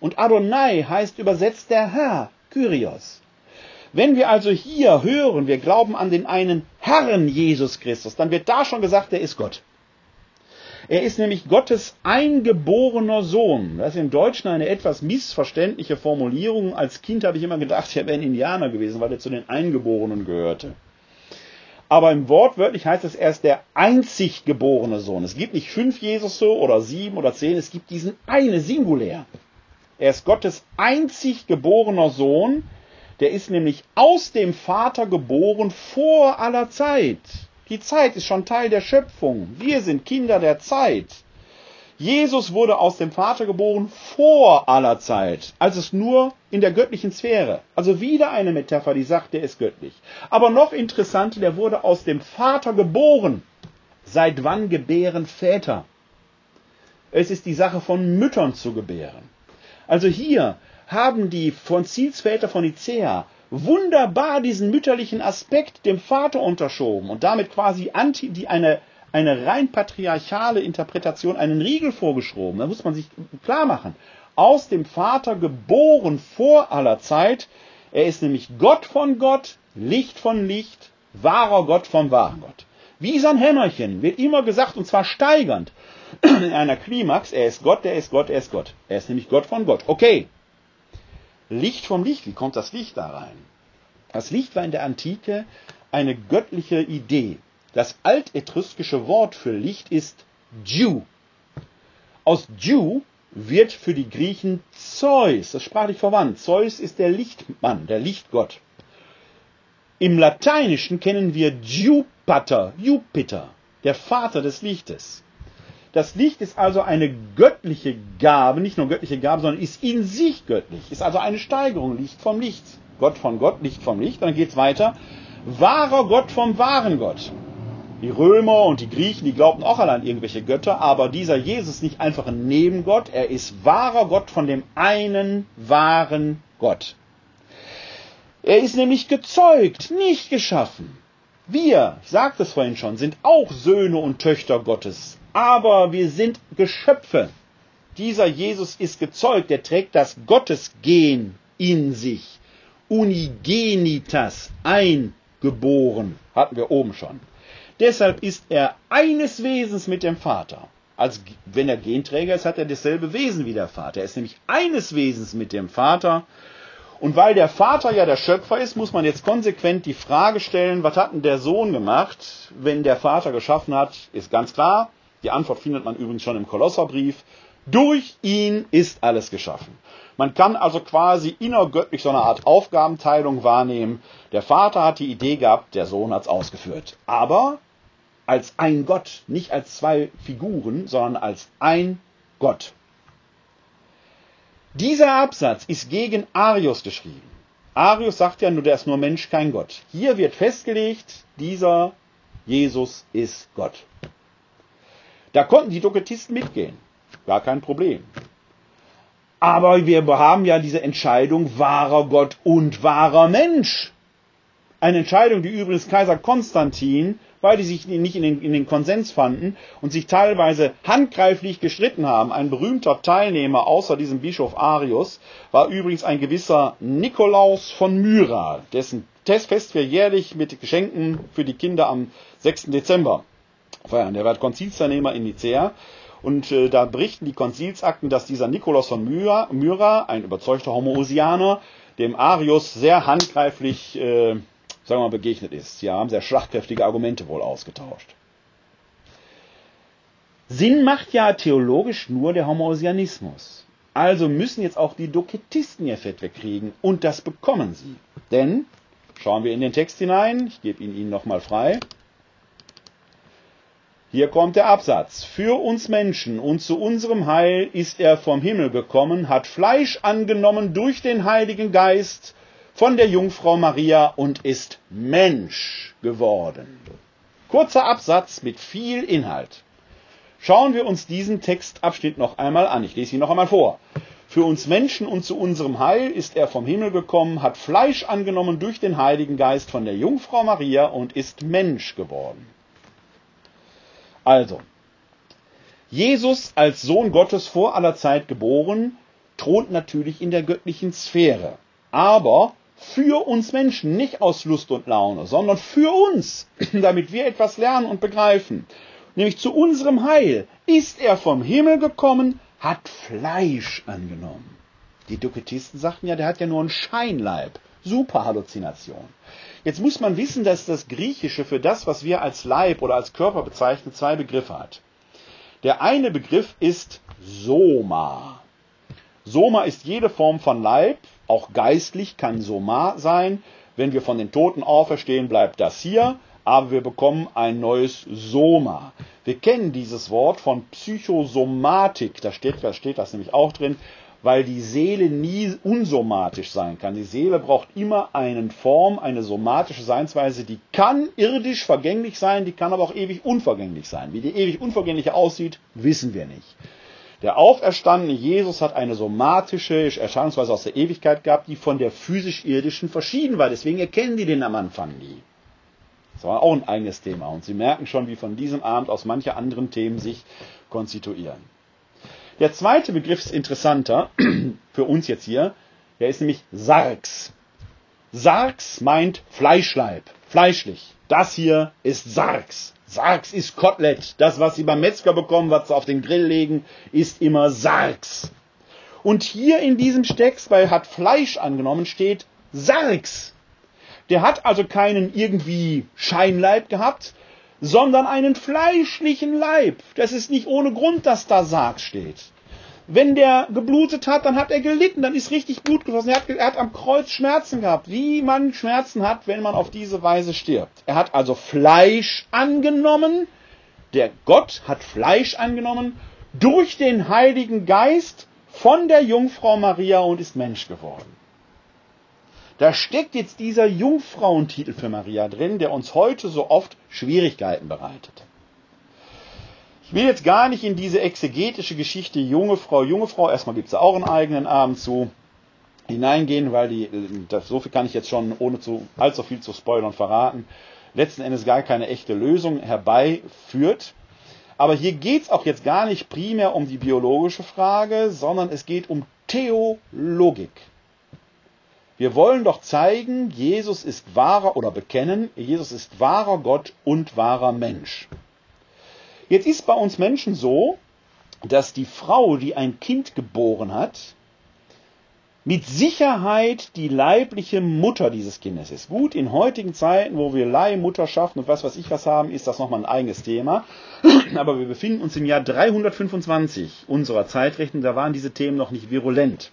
Und Adonai heißt übersetzt der Herr, Kyrios. Wenn wir also hier hören, wir glauben an den einen Herrn Jesus Christus, dann wird da schon gesagt, er ist Gott. Er ist nämlich Gottes eingeborener Sohn. Das ist im Deutschen eine etwas missverständliche Formulierung. Als Kind habe ich immer gedacht, er wäre ein Indianer gewesen, weil er zu den Eingeborenen gehörte. Aber im Wort wörtlich heißt es, er ist der einzig geborene Sohn. Es gibt nicht fünf Jesus so oder sieben oder zehn, es gibt diesen eine singulär. Er ist Gottes einzig geborener Sohn, der ist nämlich aus dem Vater geboren vor aller Zeit. Die Zeit ist schon Teil der Schöpfung. Wir sind Kinder der Zeit. Jesus wurde aus dem Vater geboren vor aller Zeit, als es nur in der göttlichen Sphäre. Also wieder eine Metapher, die sagt, der ist göttlich. Aber noch interessanter, der wurde aus dem Vater geboren. Seit wann gebären Väter? Es ist die Sache von Müttern zu gebären. Also hier haben die Konzilsväter von Nicea wunderbar diesen mütterlichen Aspekt dem Vater unterschoben und damit quasi anti, die eine, eine rein patriarchale Interpretation einen Riegel vorgeschoben. Da muss man sich klar machen. Aus dem Vater geboren vor aller Zeit. Er ist nämlich Gott von Gott, Licht von Licht, wahrer Gott vom wahren Gott. Wie sein Hämmerchen wird immer gesagt, und zwar steigernd. In einer Klimax, er ist Gott, er ist Gott, er ist Gott. Er ist nämlich Gott von Gott. Okay. Licht vom Licht, wie kommt das Licht da rein? Das Licht war in der Antike eine göttliche Idee. Das altetruskische Wort für Licht ist Dew. Aus Dew wird für die Griechen Zeus, das sprachlich verwandt. Zeus ist der Lichtmann, der Lichtgott. Im Lateinischen kennen wir Jupiter, Jupiter, der Vater des Lichtes. Das Licht ist also eine göttliche Gabe, nicht nur göttliche Gabe, sondern ist in sich göttlich, ist also eine Steigerung, Licht vom Licht. Gott von Gott, Licht vom Licht. Und dann geht's weiter. Wahrer Gott vom wahren Gott. Die Römer und die Griechen, die glaubten auch alle an irgendwelche Götter, aber dieser Jesus nicht einfach ein Nebengott, er ist wahrer Gott von dem einen wahren Gott. Er ist nämlich gezeugt, nicht geschaffen. Wir, ich sagte es vorhin schon, sind auch Söhne und Töchter Gottes, aber wir sind Geschöpfe. Dieser Jesus ist gezeugt, er trägt das Gottesgen in sich. Unigenitas, eingeboren, hatten wir oben schon. Deshalb ist er eines Wesens mit dem Vater. Als wenn er Genträger ist, hat er dasselbe Wesen wie der Vater. Er ist nämlich eines Wesens mit dem Vater. Und weil der Vater ja der Schöpfer ist, muss man jetzt konsequent die Frage stellen, was hat denn der Sohn gemacht, wenn der Vater geschaffen hat, ist ganz klar. Die Antwort findet man übrigens schon im Kolosserbrief. Durch ihn ist alles geschaffen. Man kann also quasi innergöttlich so eine Art Aufgabenteilung wahrnehmen. Der Vater hat die Idee gehabt, der Sohn hat es ausgeführt. Aber als ein Gott, nicht als zwei Figuren, sondern als ein Gott. Dieser Absatz ist gegen Arius geschrieben. Arius sagt ja nur, der ist nur Mensch, kein Gott. Hier wird festgelegt, dieser Jesus ist Gott. Da konnten die Doketisten mitgehen. Gar kein Problem. Aber wir haben ja diese Entscheidung wahrer Gott und wahrer Mensch. Eine Entscheidung, die übrigens Kaiser Konstantin weil die sich nicht in den, in den Konsens fanden und sich teilweise handgreiflich gestritten haben. Ein berühmter Teilnehmer außer diesem Bischof Arius war übrigens ein gewisser Nikolaus von Myra, dessen Fest wir jährlich mit Geschenken für die Kinder am 6. Dezember feiern. Der war Konzilsteilnehmer in Nicea. Und äh, da berichten die Konzilsakten, dass dieser Nikolaus von Myra, Myra ein überzeugter Homoousianer, dem Arius sehr handgreiflich äh, sagen wir mal, begegnet ist. Sie haben sehr schlagkräftige Argumente wohl ausgetauscht. Sinn macht ja theologisch nur der Homoousianismus. Also müssen jetzt auch die Doketisten ihr Fett wegkriegen und das bekommen sie. Denn, schauen wir in den Text hinein, ich gebe ihn Ihnen nochmal frei. Hier kommt der Absatz. Für uns Menschen und zu unserem Heil ist er vom Himmel gekommen, hat Fleisch angenommen durch den Heiligen Geist von der Jungfrau Maria und ist Mensch geworden. Kurzer Absatz mit viel Inhalt. Schauen wir uns diesen Textabschnitt noch einmal an. Ich lese ihn noch einmal vor. Für uns Menschen und zu unserem Heil ist er vom Himmel gekommen, hat Fleisch angenommen durch den Heiligen Geist von der Jungfrau Maria und ist Mensch geworden. Also, Jesus als Sohn Gottes vor aller Zeit geboren, thront natürlich in der göttlichen Sphäre. Aber für uns Menschen, nicht aus Lust und Laune, sondern für uns, damit wir etwas lernen und begreifen. Nämlich zu unserem Heil ist er vom Himmel gekommen, hat Fleisch angenommen. Die Duketisten sagten ja, der hat ja nur einen Scheinleib. Super Halluzination. Jetzt muss man wissen, dass das Griechische für das, was wir als Leib oder als Körper bezeichnen, zwei Begriffe hat. Der eine Begriff ist Soma. Soma ist jede Form von Leib, auch geistlich kann Soma sein. Wenn wir von den Toten auferstehen, bleibt das hier, aber wir bekommen ein neues Soma. Wir kennen dieses Wort von Psychosomatik, da steht, da steht das nämlich auch drin, weil die Seele nie unsomatisch sein kann. Die Seele braucht immer eine Form, eine somatische Seinsweise, die kann irdisch vergänglich sein, die kann aber auch ewig unvergänglich sein. Wie die ewig unvergängliche aussieht, wissen wir nicht. Der auferstandene Jesus hat eine somatische Erscheinungsweise aus der Ewigkeit gehabt, die von der physisch-irdischen verschieden war. Deswegen erkennen die den am Anfang nie. Das war auch ein eigenes Thema. Und Sie merken schon, wie von diesem Abend aus manche anderen Themen sich konstituieren. Der zweite Begriff ist interessanter für uns jetzt hier. Der ist nämlich Sarx. Sarx meint Fleischleib, fleischlich. Das hier ist Sarx. Sarx ist Kotelett. Das, was Sie beim Metzger bekommen, was Sie auf den Grill legen, ist immer Sarx. Und hier in diesem Text, weil hat Fleisch angenommen, steht Sarx. Der hat also keinen irgendwie Scheinleib gehabt, sondern einen fleischlichen Leib. Das ist nicht ohne Grund, dass da Sarg steht. Wenn der geblutet hat, dann hat er gelitten, dann ist richtig Blut geflossen. Er hat, er hat am Kreuz Schmerzen gehabt, wie man Schmerzen hat, wenn man auf diese Weise stirbt. Er hat also Fleisch angenommen. Der Gott hat Fleisch angenommen durch den Heiligen Geist von der Jungfrau Maria und ist Mensch geworden. Da steckt jetzt dieser Jungfrauentitel für Maria drin, der uns heute so oft Schwierigkeiten bereitet. Ich will jetzt gar nicht in diese exegetische Geschichte junge Frau, junge Frau, erstmal gibt es auch einen eigenen Abend zu, hineingehen, weil die, das, so viel kann ich jetzt schon, ohne zu, allzu viel zu spoilern, verraten, letzten Endes gar keine echte Lösung herbeiführt. Aber hier geht es auch jetzt gar nicht primär um die biologische Frage, sondern es geht um Theologik. Wir wollen doch zeigen, Jesus ist wahrer oder bekennen, Jesus ist wahrer Gott und wahrer Mensch. Jetzt ist bei uns Menschen so, dass die Frau, die ein Kind geboren hat, mit Sicherheit die leibliche Mutter dieses Kindes ist. Gut, in heutigen Zeiten, wo wir Leihmutterschaften und was weiß ich was haben, ist das nochmal ein eigenes Thema. Aber wir befinden uns im Jahr 325 unserer Zeitrechnung, da waren diese Themen noch nicht virulent.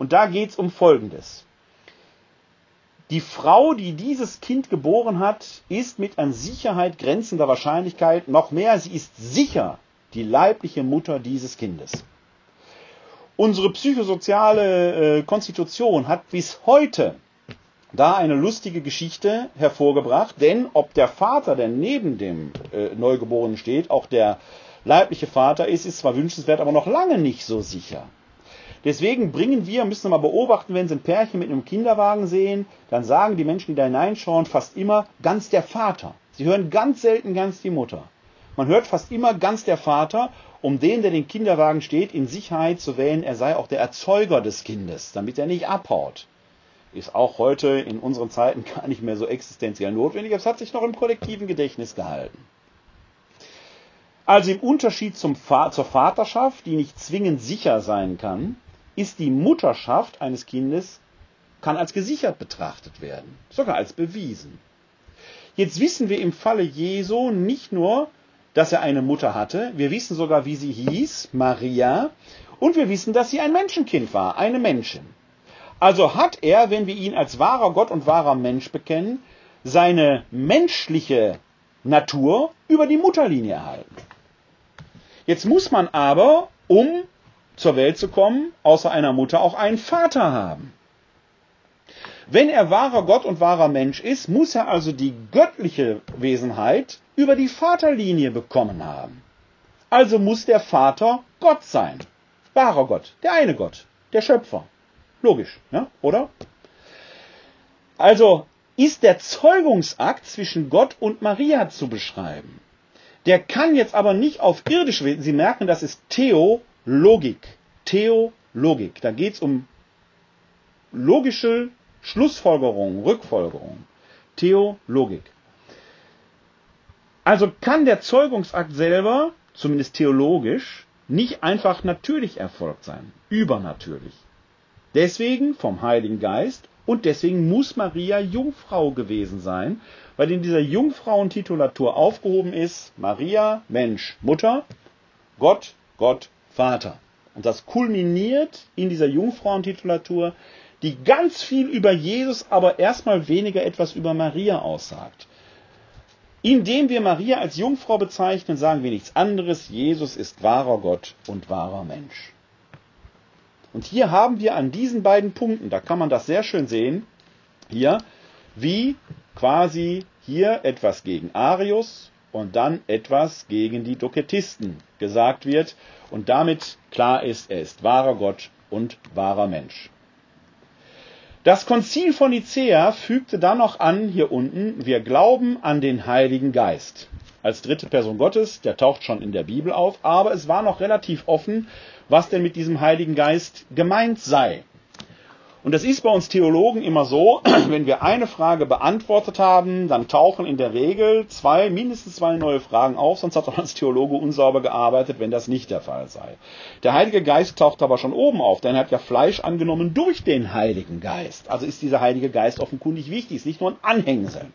Und da geht es um Folgendes. Die Frau, die dieses Kind geboren hat, ist mit an Sicherheit grenzender Wahrscheinlichkeit noch mehr, sie ist sicher die leibliche Mutter dieses Kindes. Unsere psychosoziale äh, Konstitution hat bis heute da eine lustige Geschichte hervorgebracht, denn ob der Vater, der neben dem äh, Neugeborenen steht, auch der leibliche Vater ist, ist zwar wünschenswert, aber noch lange nicht so sicher. Deswegen bringen wir, müssen wir mal beobachten, wenn Sie ein Pärchen mit einem Kinderwagen sehen, dann sagen die Menschen, die da hineinschauen, fast immer ganz der Vater. Sie hören ganz selten ganz die Mutter. Man hört fast immer ganz der Vater, um den, der den Kinderwagen steht, in Sicherheit zu wählen, er sei auch der Erzeuger des Kindes, damit er nicht abhaut. Ist auch heute in unseren Zeiten gar nicht mehr so existenziell notwendig, aber es hat sich noch im kollektiven Gedächtnis gehalten. Also im Unterschied zum, zur Vaterschaft, die nicht zwingend sicher sein kann, ist die Mutterschaft eines Kindes kann als gesichert betrachtet werden, sogar als bewiesen. Jetzt wissen wir im Falle Jesu nicht nur, dass er eine Mutter hatte, wir wissen sogar, wie sie hieß, Maria, und wir wissen, dass sie ein Menschenkind war, eine Menschin. Also hat er, wenn wir ihn als wahrer Gott und wahrer Mensch bekennen, seine menschliche Natur über die Mutterlinie erhalten. Jetzt muss man aber, um zur Welt zu kommen, außer einer Mutter auch einen Vater haben. Wenn er wahrer Gott und wahrer Mensch ist, muss er also die göttliche Wesenheit über die Vaterlinie bekommen haben. Also muss der Vater Gott sein. Wahrer Gott, der eine Gott, der Schöpfer. Logisch, ja? oder? Also ist der Zeugungsakt zwischen Gott und Maria zu beschreiben. Der kann jetzt aber nicht auf irdische Wesen, Sie merken, das ist Theo Logik. Theologik. Da geht es um logische Schlussfolgerungen, Rückfolgerungen. Theologik. Also kann der Zeugungsakt selber, zumindest theologisch, nicht einfach natürlich erfolgt sein, übernatürlich. Deswegen vom Heiligen Geist und deswegen muss Maria Jungfrau gewesen sein, weil in dieser Jungfrauentitulatur aufgehoben ist Maria, Mensch, Mutter, Gott, Gott, Vater. Und das kulminiert in dieser Jungfrauentitulatur, die ganz viel über Jesus, aber erstmal weniger etwas über Maria aussagt. Indem wir Maria als Jungfrau bezeichnen, sagen wir nichts anderes. Jesus ist wahrer Gott und wahrer Mensch. Und hier haben wir an diesen beiden Punkten, da kann man das sehr schön sehen, hier, wie quasi hier etwas gegen Arius und dann etwas gegen die Doketisten gesagt wird und damit klar ist, er ist wahrer Gott und wahrer Mensch. Das Konzil von Nicea fügte dann noch an, hier unten, wir glauben an den Heiligen Geist. Als dritte Person Gottes, der taucht schon in der Bibel auf, aber es war noch relativ offen, was denn mit diesem Heiligen Geist gemeint sei. Und das ist bei uns Theologen immer so, wenn wir eine Frage beantwortet haben, dann tauchen in der Regel zwei, mindestens zwei neue Fragen auf, sonst hat man als Theologe unsauber gearbeitet, wenn das nicht der Fall sei. Der Heilige Geist taucht aber schon oben auf, denn er hat ja Fleisch angenommen durch den Heiligen Geist. Also ist dieser Heilige Geist offenkundig wichtig, ist nicht nur ein Anhängsel.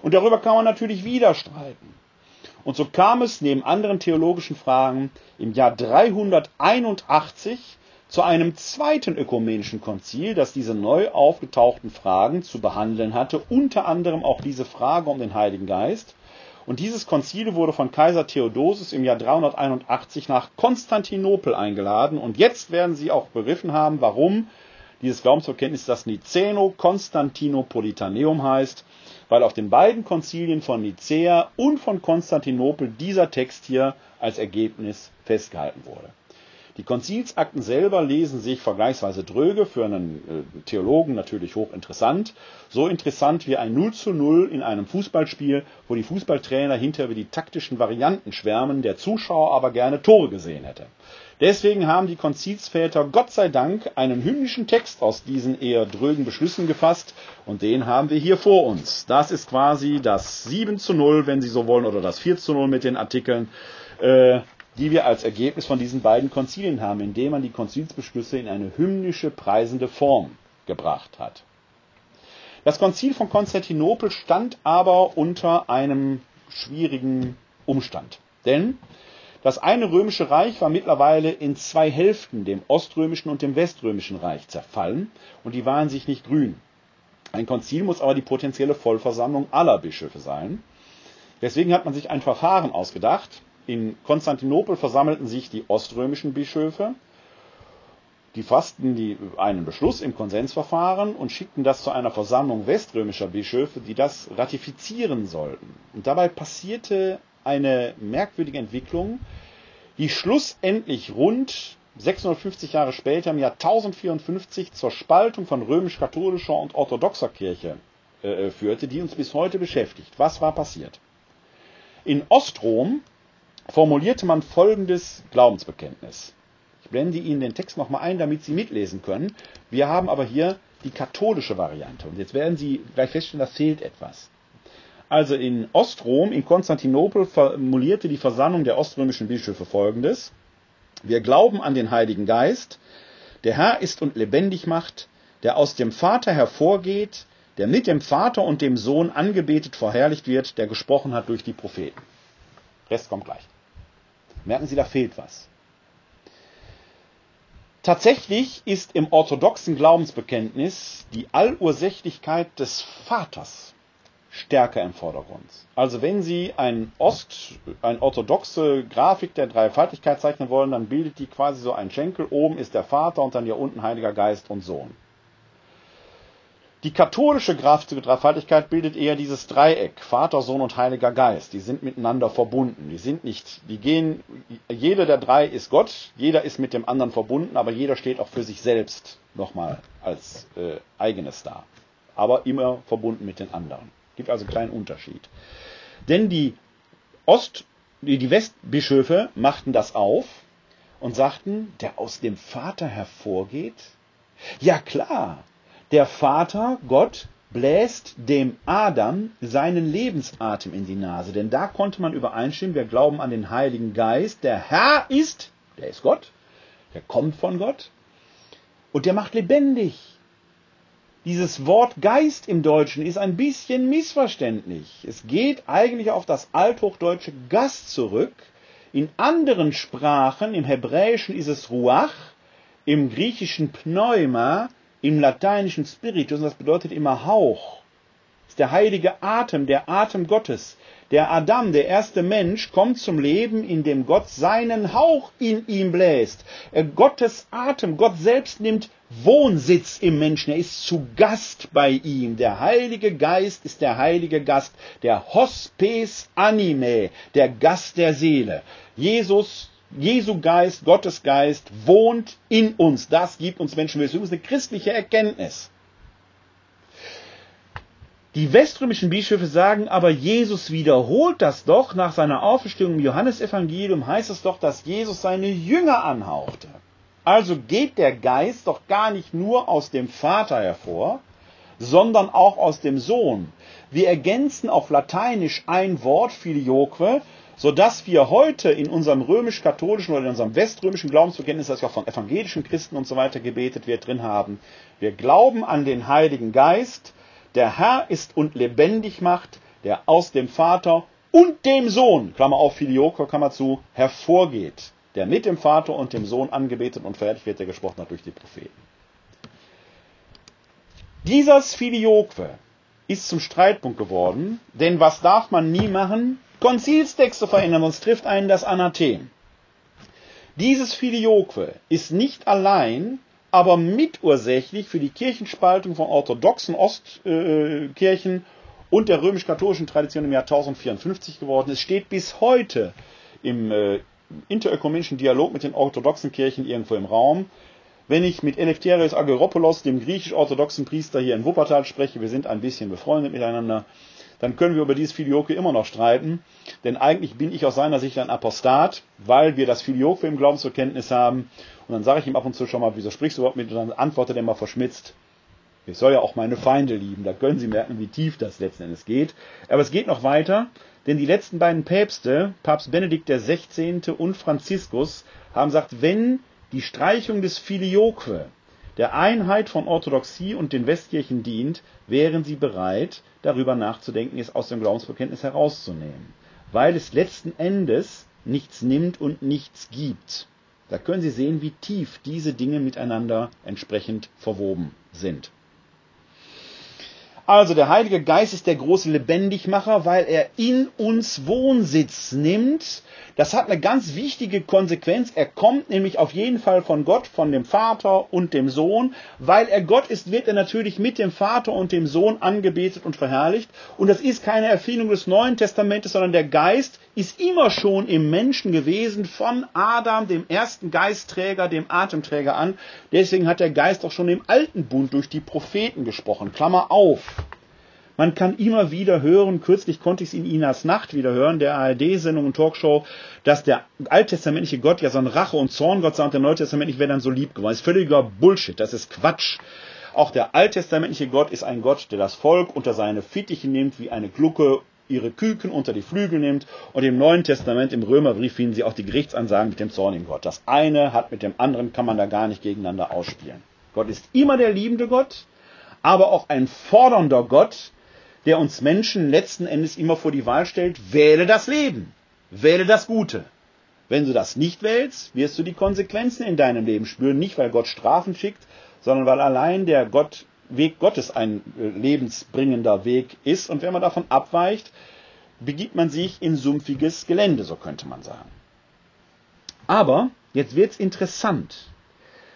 Und darüber kann man natürlich wieder streiten. Und so kam es neben anderen theologischen Fragen im Jahr 381 zu einem zweiten ökumenischen Konzil, das diese neu aufgetauchten Fragen zu behandeln hatte, unter anderem auch diese Frage um den Heiligen Geist. Und dieses Konzil wurde von Kaiser Theodosius im Jahr 381 nach Konstantinopel eingeladen. Und jetzt werden Sie auch begriffen haben, warum dieses Glaubensbekenntnis das Niceno-Konstantinopolitaneum heißt, weil auf den beiden Konzilien von Nicea und von Konstantinopel dieser Text hier als Ergebnis festgehalten wurde. Die Konzilsakten selber lesen sich vergleichsweise dröge, für einen äh, Theologen natürlich hochinteressant. So interessant wie ein 0 zu 0 in einem Fußballspiel, wo die Fußballtrainer hinter über die taktischen Varianten schwärmen, der Zuschauer aber gerne Tore gesehen hätte. Deswegen haben die Konzilsväter Gott sei Dank einen hymnischen Text aus diesen eher drögen Beschlüssen gefasst und den haben wir hier vor uns. Das ist quasi das 7 zu 0, wenn Sie so wollen, oder das 4 zu 0 mit den Artikeln. Äh, die wir als Ergebnis von diesen beiden Konzilien haben, indem man die Konzilsbeschlüsse in eine hymnische, preisende Form gebracht hat. Das Konzil von Konstantinopel stand aber unter einem schwierigen Umstand. Denn das eine römische Reich war mittlerweile in zwei Hälften, dem oströmischen und dem weströmischen Reich, zerfallen und die waren sich nicht grün. Ein Konzil muss aber die potenzielle Vollversammlung aller Bischöfe sein. Deswegen hat man sich ein Verfahren ausgedacht, in Konstantinopel versammelten sich die oströmischen Bischöfe, die fassten die, einen Beschluss im Konsensverfahren und schickten das zu einer Versammlung weströmischer Bischöfe, die das ratifizieren sollten. Und dabei passierte eine merkwürdige Entwicklung, die schlussendlich rund 650 Jahre später im Jahr 1054 zur Spaltung von römisch-katholischer und orthodoxer Kirche äh, führte, die uns bis heute beschäftigt. Was war passiert? In Ostrom formulierte man folgendes Glaubensbekenntnis. Ich blende Ihnen den Text nochmal ein, damit Sie mitlesen können. Wir haben aber hier die katholische Variante. Und jetzt werden Sie gleich feststellen, da fehlt etwas. Also in Ostrom, in Konstantinopel, formulierte die Versammlung der oströmischen Bischöfe folgendes. Wir glauben an den Heiligen Geist, der Herr ist und lebendig macht, der aus dem Vater hervorgeht, der mit dem Vater und dem Sohn angebetet verherrlicht wird, der gesprochen hat durch die Propheten. Rest kommt gleich. Merken Sie, da fehlt was. Tatsächlich ist im orthodoxen Glaubensbekenntnis die Allursächlichkeit des Vaters stärker im Vordergrund. Also wenn Sie ein Ost, eine orthodoxe Grafik der Dreifaltigkeit zeichnen wollen, dann bildet die quasi so ein Schenkel. Oben ist der Vater und dann hier unten Heiliger Geist und Sohn. Die katholische Dreifaltigkeit bildet eher dieses Dreieck, Vater, Sohn und Heiliger Geist. Die sind miteinander verbunden. Die sind nicht, die gehen, jeder der drei ist Gott, jeder ist mit dem anderen verbunden, aber jeder steht auch für sich selbst nochmal als äh, eigenes da. Aber immer verbunden mit den anderen. Gibt also einen kleinen Unterschied. Denn die Ost, die Westbischöfe machten das auf und sagten, der aus dem Vater hervorgeht? Ja klar, der Vater, Gott, bläst dem Adam seinen Lebensatem in die Nase. Denn da konnte man übereinstimmen, wir glauben an den Heiligen Geist. Der Herr ist, der ist Gott, der kommt von Gott und der macht lebendig. Dieses Wort Geist im Deutschen ist ein bisschen missverständlich. Es geht eigentlich auf das althochdeutsche Gast zurück. In anderen Sprachen, im Hebräischen ist es Ruach, im Griechischen Pneuma, im lateinischen Spiritus, das bedeutet immer Hauch, ist der heilige Atem, der Atem Gottes. Der Adam, der erste Mensch, kommt zum Leben, indem Gott seinen Hauch in ihm bläst. Gottes Atem, Gott selbst nimmt Wohnsitz im Menschen. Er ist zu Gast bei ihm. Der Heilige Geist ist der Heilige Gast, der Hospes Anime, der Gast der Seele. Jesus, Jesu Geist, Gottes Geist wohnt in uns. Das gibt uns Menschen. Das ist eine christliche Erkenntnis. Die weströmischen Bischöfe sagen aber, Jesus wiederholt das doch. Nach seiner Auferstehung im Johannesevangelium heißt es doch, dass Jesus seine Jünger anhauchte. Also geht der Geist doch gar nicht nur aus dem Vater hervor, sondern auch aus dem Sohn. Wir ergänzen auf Lateinisch ein Wort, filioque, sodass wir heute in unserem römisch-katholischen oder in unserem weströmischen Glaubensbekenntnis, das ja auch von evangelischen Christen und so weiter gebetet wird, drin haben. Wir glauben an den Heiligen Geist, der Herr ist und lebendig macht, der aus dem Vater und dem Sohn, Klammer auf, filioque, Klammer zu, hervorgeht der mit dem Vater und dem Sohn angebetet und verherrlicht wird, der gesprochen hat durch die Propheten. Dieses Filioque ist zum Streitpunkt geworden, denn was darf man nie machen? Konzilstexte verändern, sonst trifft einen das Anathem. Dieses Filioque ist nicht allein, aber mitursächlich für die Kirchenspaltung von orthodoxen Ostkirchen und der römisch-katholischen Tradition im Jahr 1054 geworden. Es steht bis heute im äh, interökumenischen Dialog mit den orthodoxen Kirchen irgendwo im Raum. Wenn ich mit Eleftherios Ageropoulos, dem griechisch-orthodoxen Priester hier in Wuppertal spreche, wir sind ein bisschen befreundet miteinander, dann können wir über dieses Filioque immer noch streiten. Denn eigentlich bin ich aus seiner Sicht ein Apostat, weil wir das Filioque im Glaubensverkenntnis haben. Und dann sage ich ihm ab und zu schon mal, wieso sprichst du überhaupt mit? Und dann antwortet er immer verschmitzt. Ich soll ja auch meine Feinde lieben. Da können Sie merken, wie tief das letzten Endes geht. Aber es geht noch weiter. Denn die letzten beiden Päpste, Papst Benedikt XVI. und Franziskus, haben gesagt, wenn die Streichung des Filioque der Einheit von Orthodoxie und den Westkirchen dient, wären sie bereit, darüber nachzudenken, es aus dem Glaubensbekenntnis herauszunehmen. Weil es letzten Endes nichts nimmt und nichts gibt. Da können Sie sehen, wie tief diese Dinge miteinander entsprechend verwoben sind. Also der Heilige Geist ist der große Lebendigmacher, weil er in uns Wohnsitz nimmt. Das hat eine ganz wichtige Konsequenz. Er kommt nämlich auf jeden Fall von Gott, von dem Vater und dem Sohn. Weil er Gott ist, wird er natürlich mit dem Vater und dem Sohn angebetet und verherrlicht. Und das ist keine Erfindung des Neuen Testamentes, sondern der Geist ist immer schon im Menschen gewesen, von Adam, dem ersten Geistträger, dem Atemträger an. Deswegen hat der Geist auch schon im alten Bund durch die Propheten gesprochen. Klammer auf. Man kann immer wieder hören, kürzlich konnte ich es in Inas Nacht wieder hören, der ARD-Sendung und Talkshow, dass der alttestamentliche Gott ja so ein Rache- und Zorngott sei und der neutestamentliche wäre dann so lieb geworden. Das ist völliger Bullshit, das ist Quatsch. Auch der alttestamentliche Gott ist ein Gott, der das Volk unter seine Fittiche nimmt, wie eine Glucke ihre Küken unter die Flügel nimmt. Und im Neuen Testament, im Römerbrief, finden sie auch die Gerichtsansagen mit dem zornigen Gott. Das eine hat mit dem anderen, kann man da gar nicht gegeneinander ausspielen. Gott ist immer der liebende Gott, aber auch ein fordernder Gott, der uns Menschen letzten Endes immer vor die Wahl stellt, wähle das Leben, wähle das Gute. Wenn du das nicht wählst, wirst du die Konsequenzen in deinem Leben spüren, nicht weil Gott Strafen schickt, sondern weil allein der Gott Weg Gottes ein äh, lebensbringender Weg ist. Und wenn man davon abweicht, begibt man sich in sumpfiges Gelände, so könnte man sagen. Aber jetzt wird's interessant.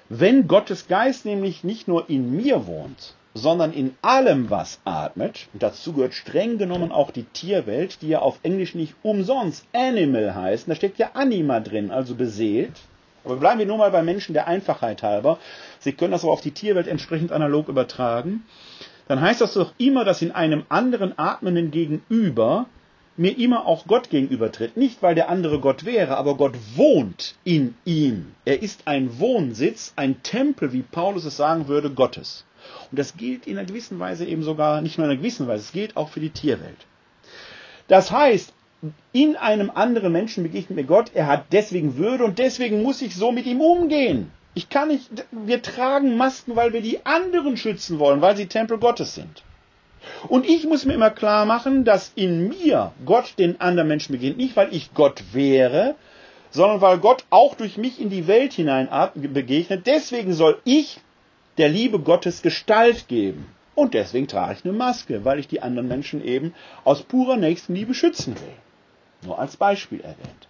Wenn Gottes Geist nämlich nicht nur in mir wohnt, sondern in allem, was atmet, und dazu gehört streng genommen auch die Tierwelt, die ja auf Englisch nicht umsonst Animal heißt, da steckt ja Anima drin, also beseelt, aber bleiben wir nur mal bei Menschen der Einfachheit halber. Sie können das aber auf die Tierwelt entsprechend analog übertragen. Dann heißt das doch immer, dass in einem anderen atmenden Gegenüber mir immer auch Gott gegenübertritt. Nicht, weil der andere Gott wäre, aber Gott wohnt in ihm. Er ist ein Wohnsitz, ein Tempel, wie Paulus es sagen würde, Gottes. Und das gilt in einer gewissen Weise eben sogar, nicht nur in einer gewissen Weise, es gilt auch für die Tierwelt. Das heißt, in einem anderen Menschen begegnet mir Gott, er hat deswegen Würde und deswegen muss ich so mit ihm umgehen. Ich kann nicht, wir tragen Masken, weil wir die anderen schützen wollen, weil sie Tempel Gottes sind. Und ich muss mir immer klar machen, dass in mir Gott den anderen Menschen beginnt, nicht weil ich Gott wäre, sondern weil Gott auch durch mich in die Welt hinein begegnet. Deswegen soll ich der Liebe Gottes Gestalt geben. Und deswegen trage ich eine Maske, weil ich die anderen Menschen eben aus purer Nächstenliebe schützen will. Nur als Beispiel erwähnt.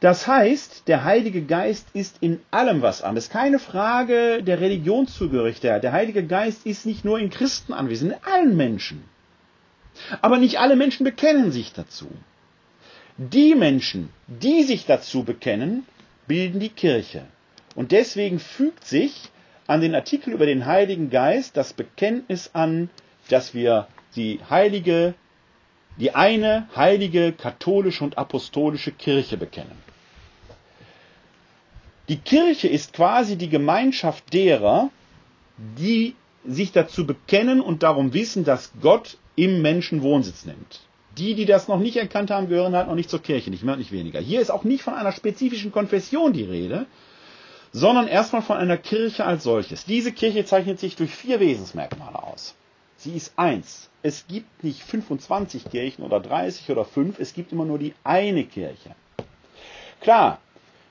Das heißt, der Heilige Geist ist in allem was an. Das ist keine Frage der Religionszugehörigkeit. Der Heilige Geist ist nicht nur in Christen anwesend, in allen Menschen. Aber nicht alle Menschen bekennen sich dazu. Die Menschen, die sich dazu bekennen, bilden die Kirche. Und deswegen fügt sich an den Artikel über den Heiligen Geist das Bekenntnis an, dass wir die heilige, die eine heilige katholische und apostolische Kirche bekennen. Die Kirche ist quasi die Gemeinschaft derer, die sich dazu bekennen und darum wissen, dass Gott im Menschen Wohnsitz nimmt. Die, die das noch nicht erkannt haben, gehören halt noch nicht zur Kirche, nicht mehr und nicht weniger. Hier ist auch nicht von einer spezifischen Konfession die Rede, sondern erstmal von einer Kirche als solches. Diese Kirche zeichnet sich durch vier Wesensmerkmale aus. Sie ist eins. Es gibt nicht 25 Kirchen oder 30 oder 5, es gibt immer nur die eine Kirche. Klar,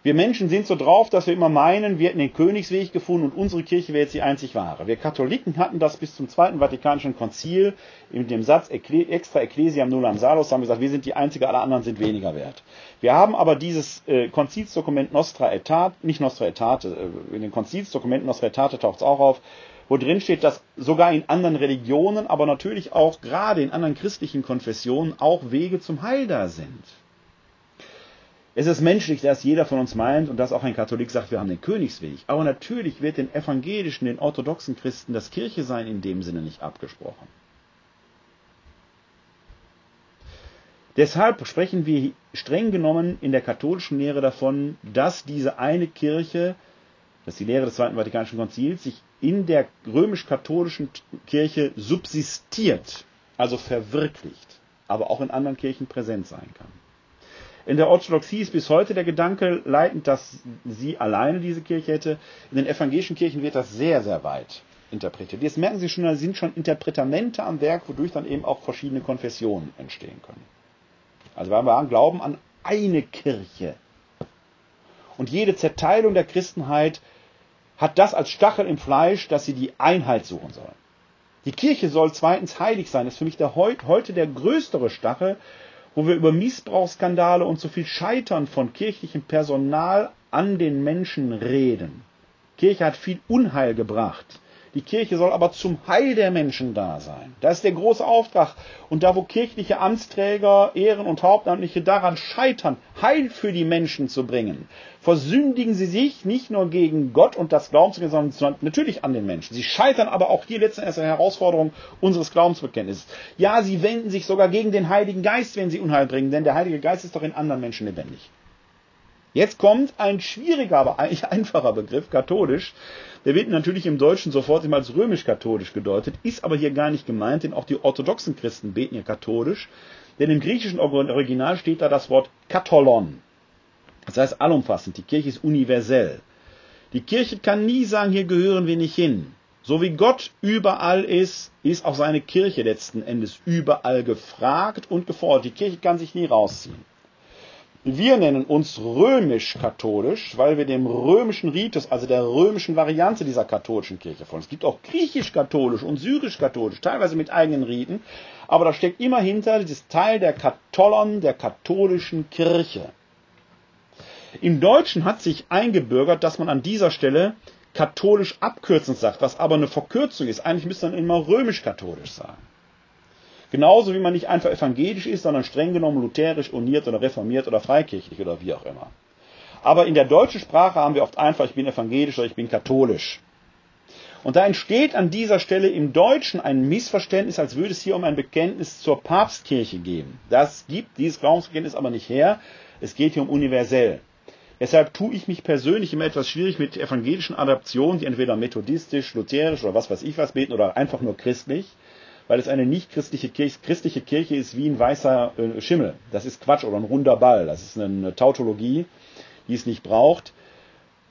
wir Menschen sind so drauf, dass wir immer meinen, wir hätten den Königsweg gefunden und unsere Kirche wäre jetzt die einzig wahre. Wir Katholiken hatten das bis zum Zweiten Vatikanischen Konzil in dem Satz extra ecclesiam nullam salus, haben gesagt, wir sind die einzige, alle anderen sind weniger wert. Wir haben aber dieses äh, Konzilsdokument Nostra Aetate, nicht Nostra Aetate, äh, in den Konzilsdokumenten Nostra Aetate taucht es auch auf, wo drin steht, dass sogar in anderen Religionen, aber natürlich auch gerade in anderen christlichen Konfessionen auch Wege zum Heil da sind. Es ist menschlich, dass jeder von uns meint und dass auch ein Katholik sagt, wir haben den Königsweg. Aber natürlich wird den evangelischen, den orthodoxen Christen das Kirche sein in dem Sinne nicht abgesprochen. Deshalb sprechen wir streng genommen in der katholischen Lehre davon, dass diese eine Kirche, dass die Lehre des Zweiten Vatikanischen Konzils, sich in der römisch-katholischen Kirche subsistiert, also verwirklicht, aber auch in anderen Kirchen präsent sein kann. In der Orthodoxie ist bis heute der Gedanke leitend, dass sie alleine diese Kirche hätte. In den evangelischen Kirchen wird das sehr, sehr weit interpretiert. Jetzt merken Sie schon, da sind schon Interpretamente am Werk, wodurch dann eben auch verschiedene Konfessionen entstehen können. Also wir haben Glauben an eine Kirche. Und jede Zerteilung der Christenheit hat das als Stachel im Fleisch, dass sie die Einheit suchen soll. Die Kirche soll zweitens heilig sein. Das ist für mich der, heute der größere Stachel, wo wir über Missbrauchsskandale und so viel Scheitern von kirchlichem Personal an den Menschen reden. Kirche hat viel Unheil gebracht. Die Kirche soll aber zum Heil der Menschen da sein. Das ist der große Auftrag. Und da, wo kirchliche Amtsträger, Ehren- und Hauptamtliche daran scheitern, Heil für die Menschen zu bringen, versündigen sie sich nicht nur gegen Gott und das Glaubensbekenntnis, sondern natürlich an den Menschen. Sie scheitern aber auch hier letzten Endes an der Herausforderung unseres Glaubensbekenntnisses. Ja, sie wenden sich sogar gegen den Heiligen Geist, wenn sie Unheil bringen, denn der Heilige Geist ist doch in anderen Menschen lebendig. Jetzt kommt ein schwieriger, aber eigentlich einfacher Begriff, katholisch. Der wird natürlich im Deutschen sofort immer als römisch-katholisch gedeutet, ist aber hier gar nicht gemeint, denn auch die orthodoxen Christen beten ja katholisch. Denn im griechischen Original steht da das Wort katholon. Das heißt allumfassend, die Kirche ist universell. Die Kirche kann nie sagen, hier gehören wir nicht hin. So wie Gott überall ist, ist auch seine Kirche letzten Endes überall gefragt und gefordert. Die Kirche kann sich nie rausziehen. Wir nennen uns römisch-katholisch, weil wir dem römischen Ritus, also der römischen Variante dieser katholischen Kirche folgen. Es gibt auch griechisch-katholisch und syrisch-katholisch, teilweise mit eigenen Riten, aber da steckt immer hinter dieses Teil der Katholon, der katholischen Kirche. Im Deutschen hat sich eingebürgert, dass man an dieser Stelle katholisch abkürzend sagt, was aber eine Verkürzung ist. Eigentlich müsste man immer römisch-katholisch sagen. Genauso wie man nicht einfach evangelisch ist, sondern streng genommen lutherisch, uniert oder reformiert oder freikirchlich oder wie auch immer. Aber in der deutschen Sprache haben wir oft einfach, ich bin evangelisch oder ich bin katholisch. Und da entsteht an dieser Stelle im Deutschen ein Missverständnis, als würde es hier um ein Bekenntnis zur Papstkirche gehen. Das gibt dieses Glaubensbekenntnis aber nicht her. Es geht hier um universell. Deshalb tue ich mich persönlich immer etwas schwierig mit evangelischen Adaptionen, die entweder methodistisch, lutherisch oder was weiß ich was beten oder einfach nur christlich weil es eine nicht christliche Kirche, christliche Kirche ist wie ein weißer äh, Schimmel. Das ist Quatsch oder ein runder Ball. Das ist eine Tautologie, die es nicht braucht.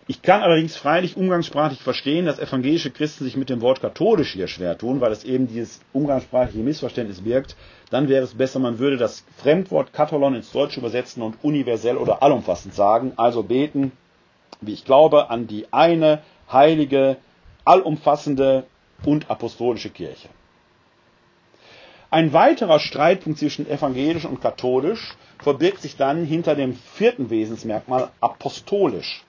Ich kann allerdings freilich umgangssprachlich verstehen, dass evangelische Christen sich mit dem Wort katholisch hier schwer tun, weil es eben dieses umgangssprachliche Missverständnis birgt. Dann wäre es besser, man würde das Fremdwort Katholon ins Deutsche übersetzen und universell oder allumfassend sagen. Also beten, wie ich glaube, an die eine heilige, allumfassende und apostolische Kirche. Ein weiterer Streitpunkt zwischen evangelisch und katholisch verbirgt sich dann hinter dem vierten Wesensmerkmal apostolisch.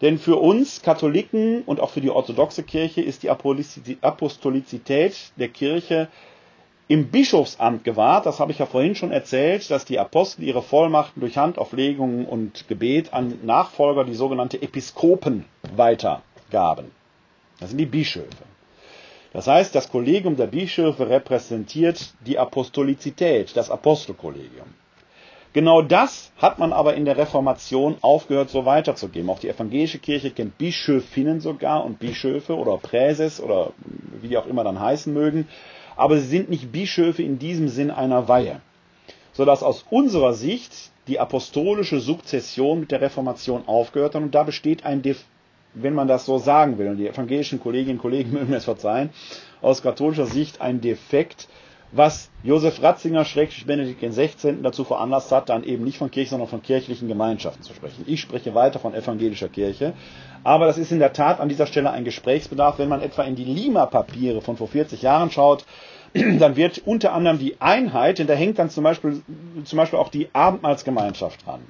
Denn für uns Katholiken und auch für die orthodoxe Kirche ist die Apostolizität der Kirche im Bischofsamt gewahrt. Das habe ich ja vorhin schon erzählt, dass die Apostel ihre Vollmachten durch Handauflegungen und Gebet an Nachfolger, die sogenannte Episkopen, weitergaben. Das sind die Bischöfe. Das heißt, das Kollegium der Bischöfe repräsentiert die Apostolizität, das Apostelkollegium. Genau das hat man aber in der Reformation aufgehört, so weiterzugeben. Auch die evangelische Kirche kennt Bischöfinnen sogar und Bischöfe oder Präses oder wie die auch immer dann heißen mögen. Aber sie sind nicht Bischöfe in diesem Sinn einer Weihe. Sodass aus unserer Sicht die apostolische Sukzession mit der Reformation aufgehört hat und da besteht ein, wenn man das so sagen will, und die evangelischen Kolleginnen und Kollegen mögen es verzeihen, aus katholischer Sicht ein Defekt, was Josef Ratzinger, Schrägstrich Benedikt XVI. dazu veranlasst hat, dann eben nicht von Kirche, sondern von kirchlichen Gemeinschaften zu sprechen. Ich spreche weiter von evangelischer Kirche. Aber das ist in der Tat an dieser Stelle ein Gesprächsbedarf. Wenn man etwa in die Lima-Papiere von vor 40 Jahren schaut, dann wird unter anderem die Einheit, denn da hängt dann zum Beispiel, zum Beispiel auch die Abendmahlsgemeinschaft dran.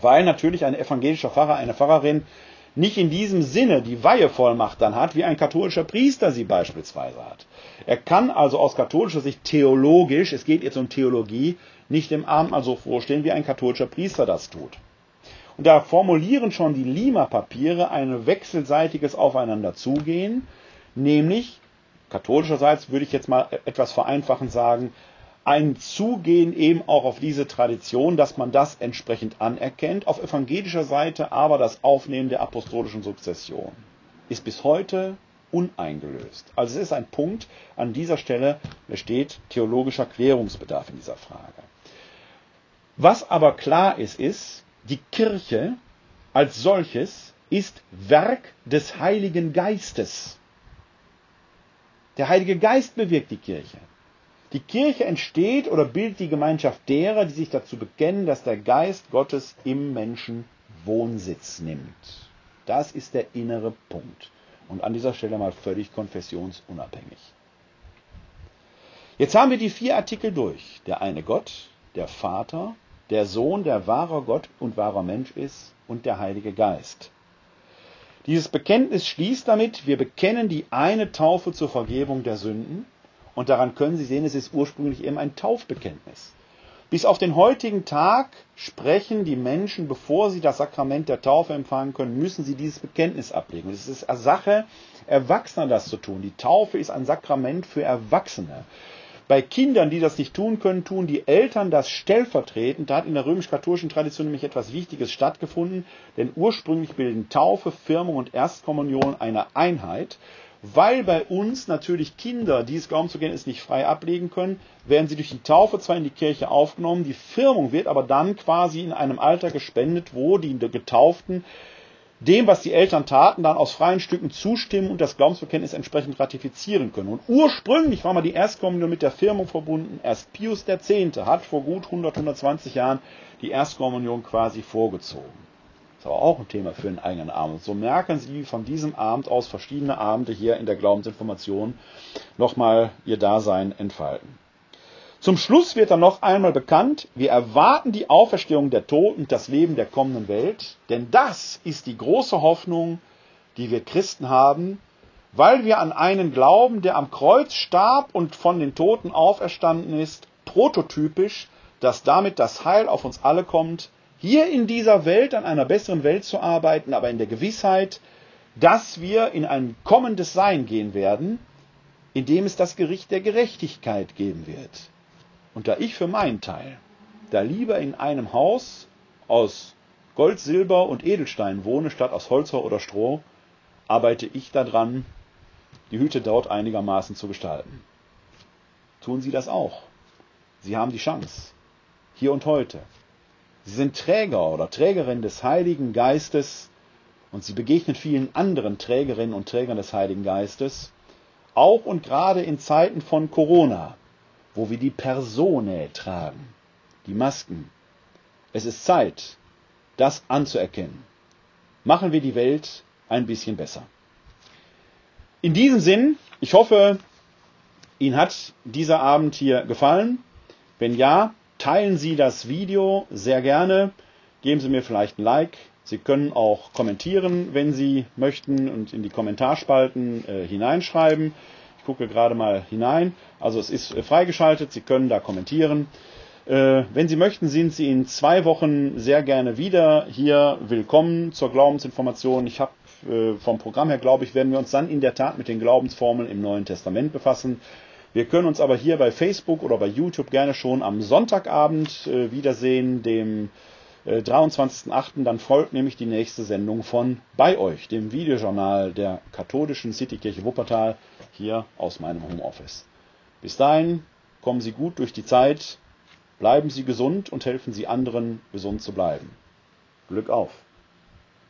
Weil natürlich ein evangelischer Pfarrer, eine Pfarrerin nicht in diesem Sinne die Weihevollmacht dann hat, wie ein katholischer Priester sie beispielsweise hat. Er kann also aus katholischer Sicht theologisch, es geht jetzt um Theologie, nicht im Abendmahl so vorstehen, wie ein katholischer Priester das tut. Und da formulieren schon die Lima-Papiere ein wechselseitiges Aufeinanderzugehen, nämlich katholischerseits würde ich jetzt mal etwas vereinfachend sagen, ein Zugehen eben auch auf diese Tradition, dass man das entsprechend anerkennt. Auf evangelischer Seite aber das Aufnehmen der apostolischen Sukzession ist bis heute uneingelöst. Also es ist ein Punkt, an dieser Stelle besteht theologischer Klärungsbedarf in dieser Frage. Was aber klar ist, ist, die Kirche als solches ist Werk des Heiligen Geistes. Der Heilige Geist bewirkt die Kirche. Die Kirche entsteht oder bildet die Gemeinschaft derer, die sich dazu bekennen, dass der Geist Gottes im Menschen Wohnsitz nimmt. Das ist der innere Punkt. Und an dieser Stelle mal völlig konfessionsunabhängig. Jetzt haben wir die vier Artikel durch. Der eine Gott, der Vater, der Sohn, der wahrer Gott und wahrer Mensch ist und der Heilige Geist. Dieses Bekenntnis schließt damit, wir bekennen die eine Taufe zur Vergebung der Sünden und daran können Sie sehen, es ist ursprünglich eben ein Taufbekenntnis. Bis auf den heutigen Tag sprechen die Menschen, bevor sie das Sakrament der Taufe empfangen können, müssen sie dieses Bekenntnis ablegen. Es ist Sache Erwachsener, das zu tun. Die Taufe ist ein Sakrament für Erwachsene. Bei Kindern, die das nicht tun können, tun die Eltern das stellvertretend. Da hat in der römisch-katholischen Tradition nämlich etwas Wichtiges stattgefunden, denn ursprünglich bilden Taufe, Firmung und Erstkommunion eine Einheit weil bei uns natürlich Kinder, die es Glauben zu gehen ist, nicht frei ablegen können, werden sie durch die Taufe zwar in die Kirche aufgenommen, die Firmung wird aber dann quasi in einem Alter gespendet, wo die Getauften dem, was die Eltern taten, dann aus freien Stücken zustimmen und das Glaubensbekenntnis entsprechend ratifizieren können. Und ursprünglich war mal die Erstkommunion mit der Firmung verbunden. Erst Pius X. hat vor gut 100, 120 Jahren die Erstkommunion quasi vorgezogen. Das ist aber auch ein Thema für einen eigenen Abend. So merken Sie von diesem Abend aus verschiedene Abende hier in der Glaubensinformation nochmal ihr Dasein entfalten. Zum Schluss wird dann noch einmal bekannt, wir erwarten die Auferstehung der Toten und das Leben der kommenden Welt, denn das ist die große Hoffnung, die wir Christen haben, weil wir an einen glauben, der am Kreuz starb und von den Toten auferstanden ist, prototypisch, dass damit das Heil auf uns alle kommt, hier in dieser Welt an einer besseren Welt zu arbeiten, aber in der Gewissheit, dass wir in ein kommendes Sein gehen werden, in dem es das Gericht der Gerechtigkeit geben wird. Und da ich für meinen Teil da lieber in einem Haus aus Gold, Silber und Edelstein wohne, statt aus Holzer oder Stroh, arbeite ich daran, die Hütte dort einigermaßen zu gestalten. Tun Sie das auch. Sie haben die Chance. Hier und heute. Sie sind Träger oder Trägerin des Heiligen Geistes und sie begegnen vielen anderen Trägerinnen und Trägern des Heiligen Geistes, auch und gerade in Zeiten von Corona, wo wir die Persone tragen, die Masken. Es ist Zeit, das anzuerkennen. Machen wir die Welt ein bisschen besser. In diesem Sinn, ich hoffe, Ihnen hat dieser Abend hier gefallen. Wenn ja, teilen Sie das Video sehr gerne, geben Sie mir vielleicht ein Like. Sie können auch kommentieren, wenn Sie möchten und in die Kommentarspalten äh, hineinschreiben. Ich gucke gerade mal hinein. Also es ist äh, freigeschaltet, Sie können da kommentieren. Äh, wenn Sie möchten, sind Sie in zwei Wochen sehr gerne wieder hier willkommen zur Glaubensinformation. Ich habe äh, vom Programm her, glaube ich, werden wir uns dann in der Tat mit den Glaubensformeln im Neuen Testament befassen. Wir können uns aber hier bei Facebook oder bei YouTube gerne schon am Sonntagabend äh, wiedersehen, dem äh, 23.08. Dann folgt nämlich die nächste Sendung von Bei euch, dem Videojournal der katholischen Citykirche Wuppertal, hier aus meinem Homeoffice. Bis dahin kommen Sie gut durch die Zeit, bleiben Sie gesund und helfen Sie anderen, gesund zu bleiben. Glück auf!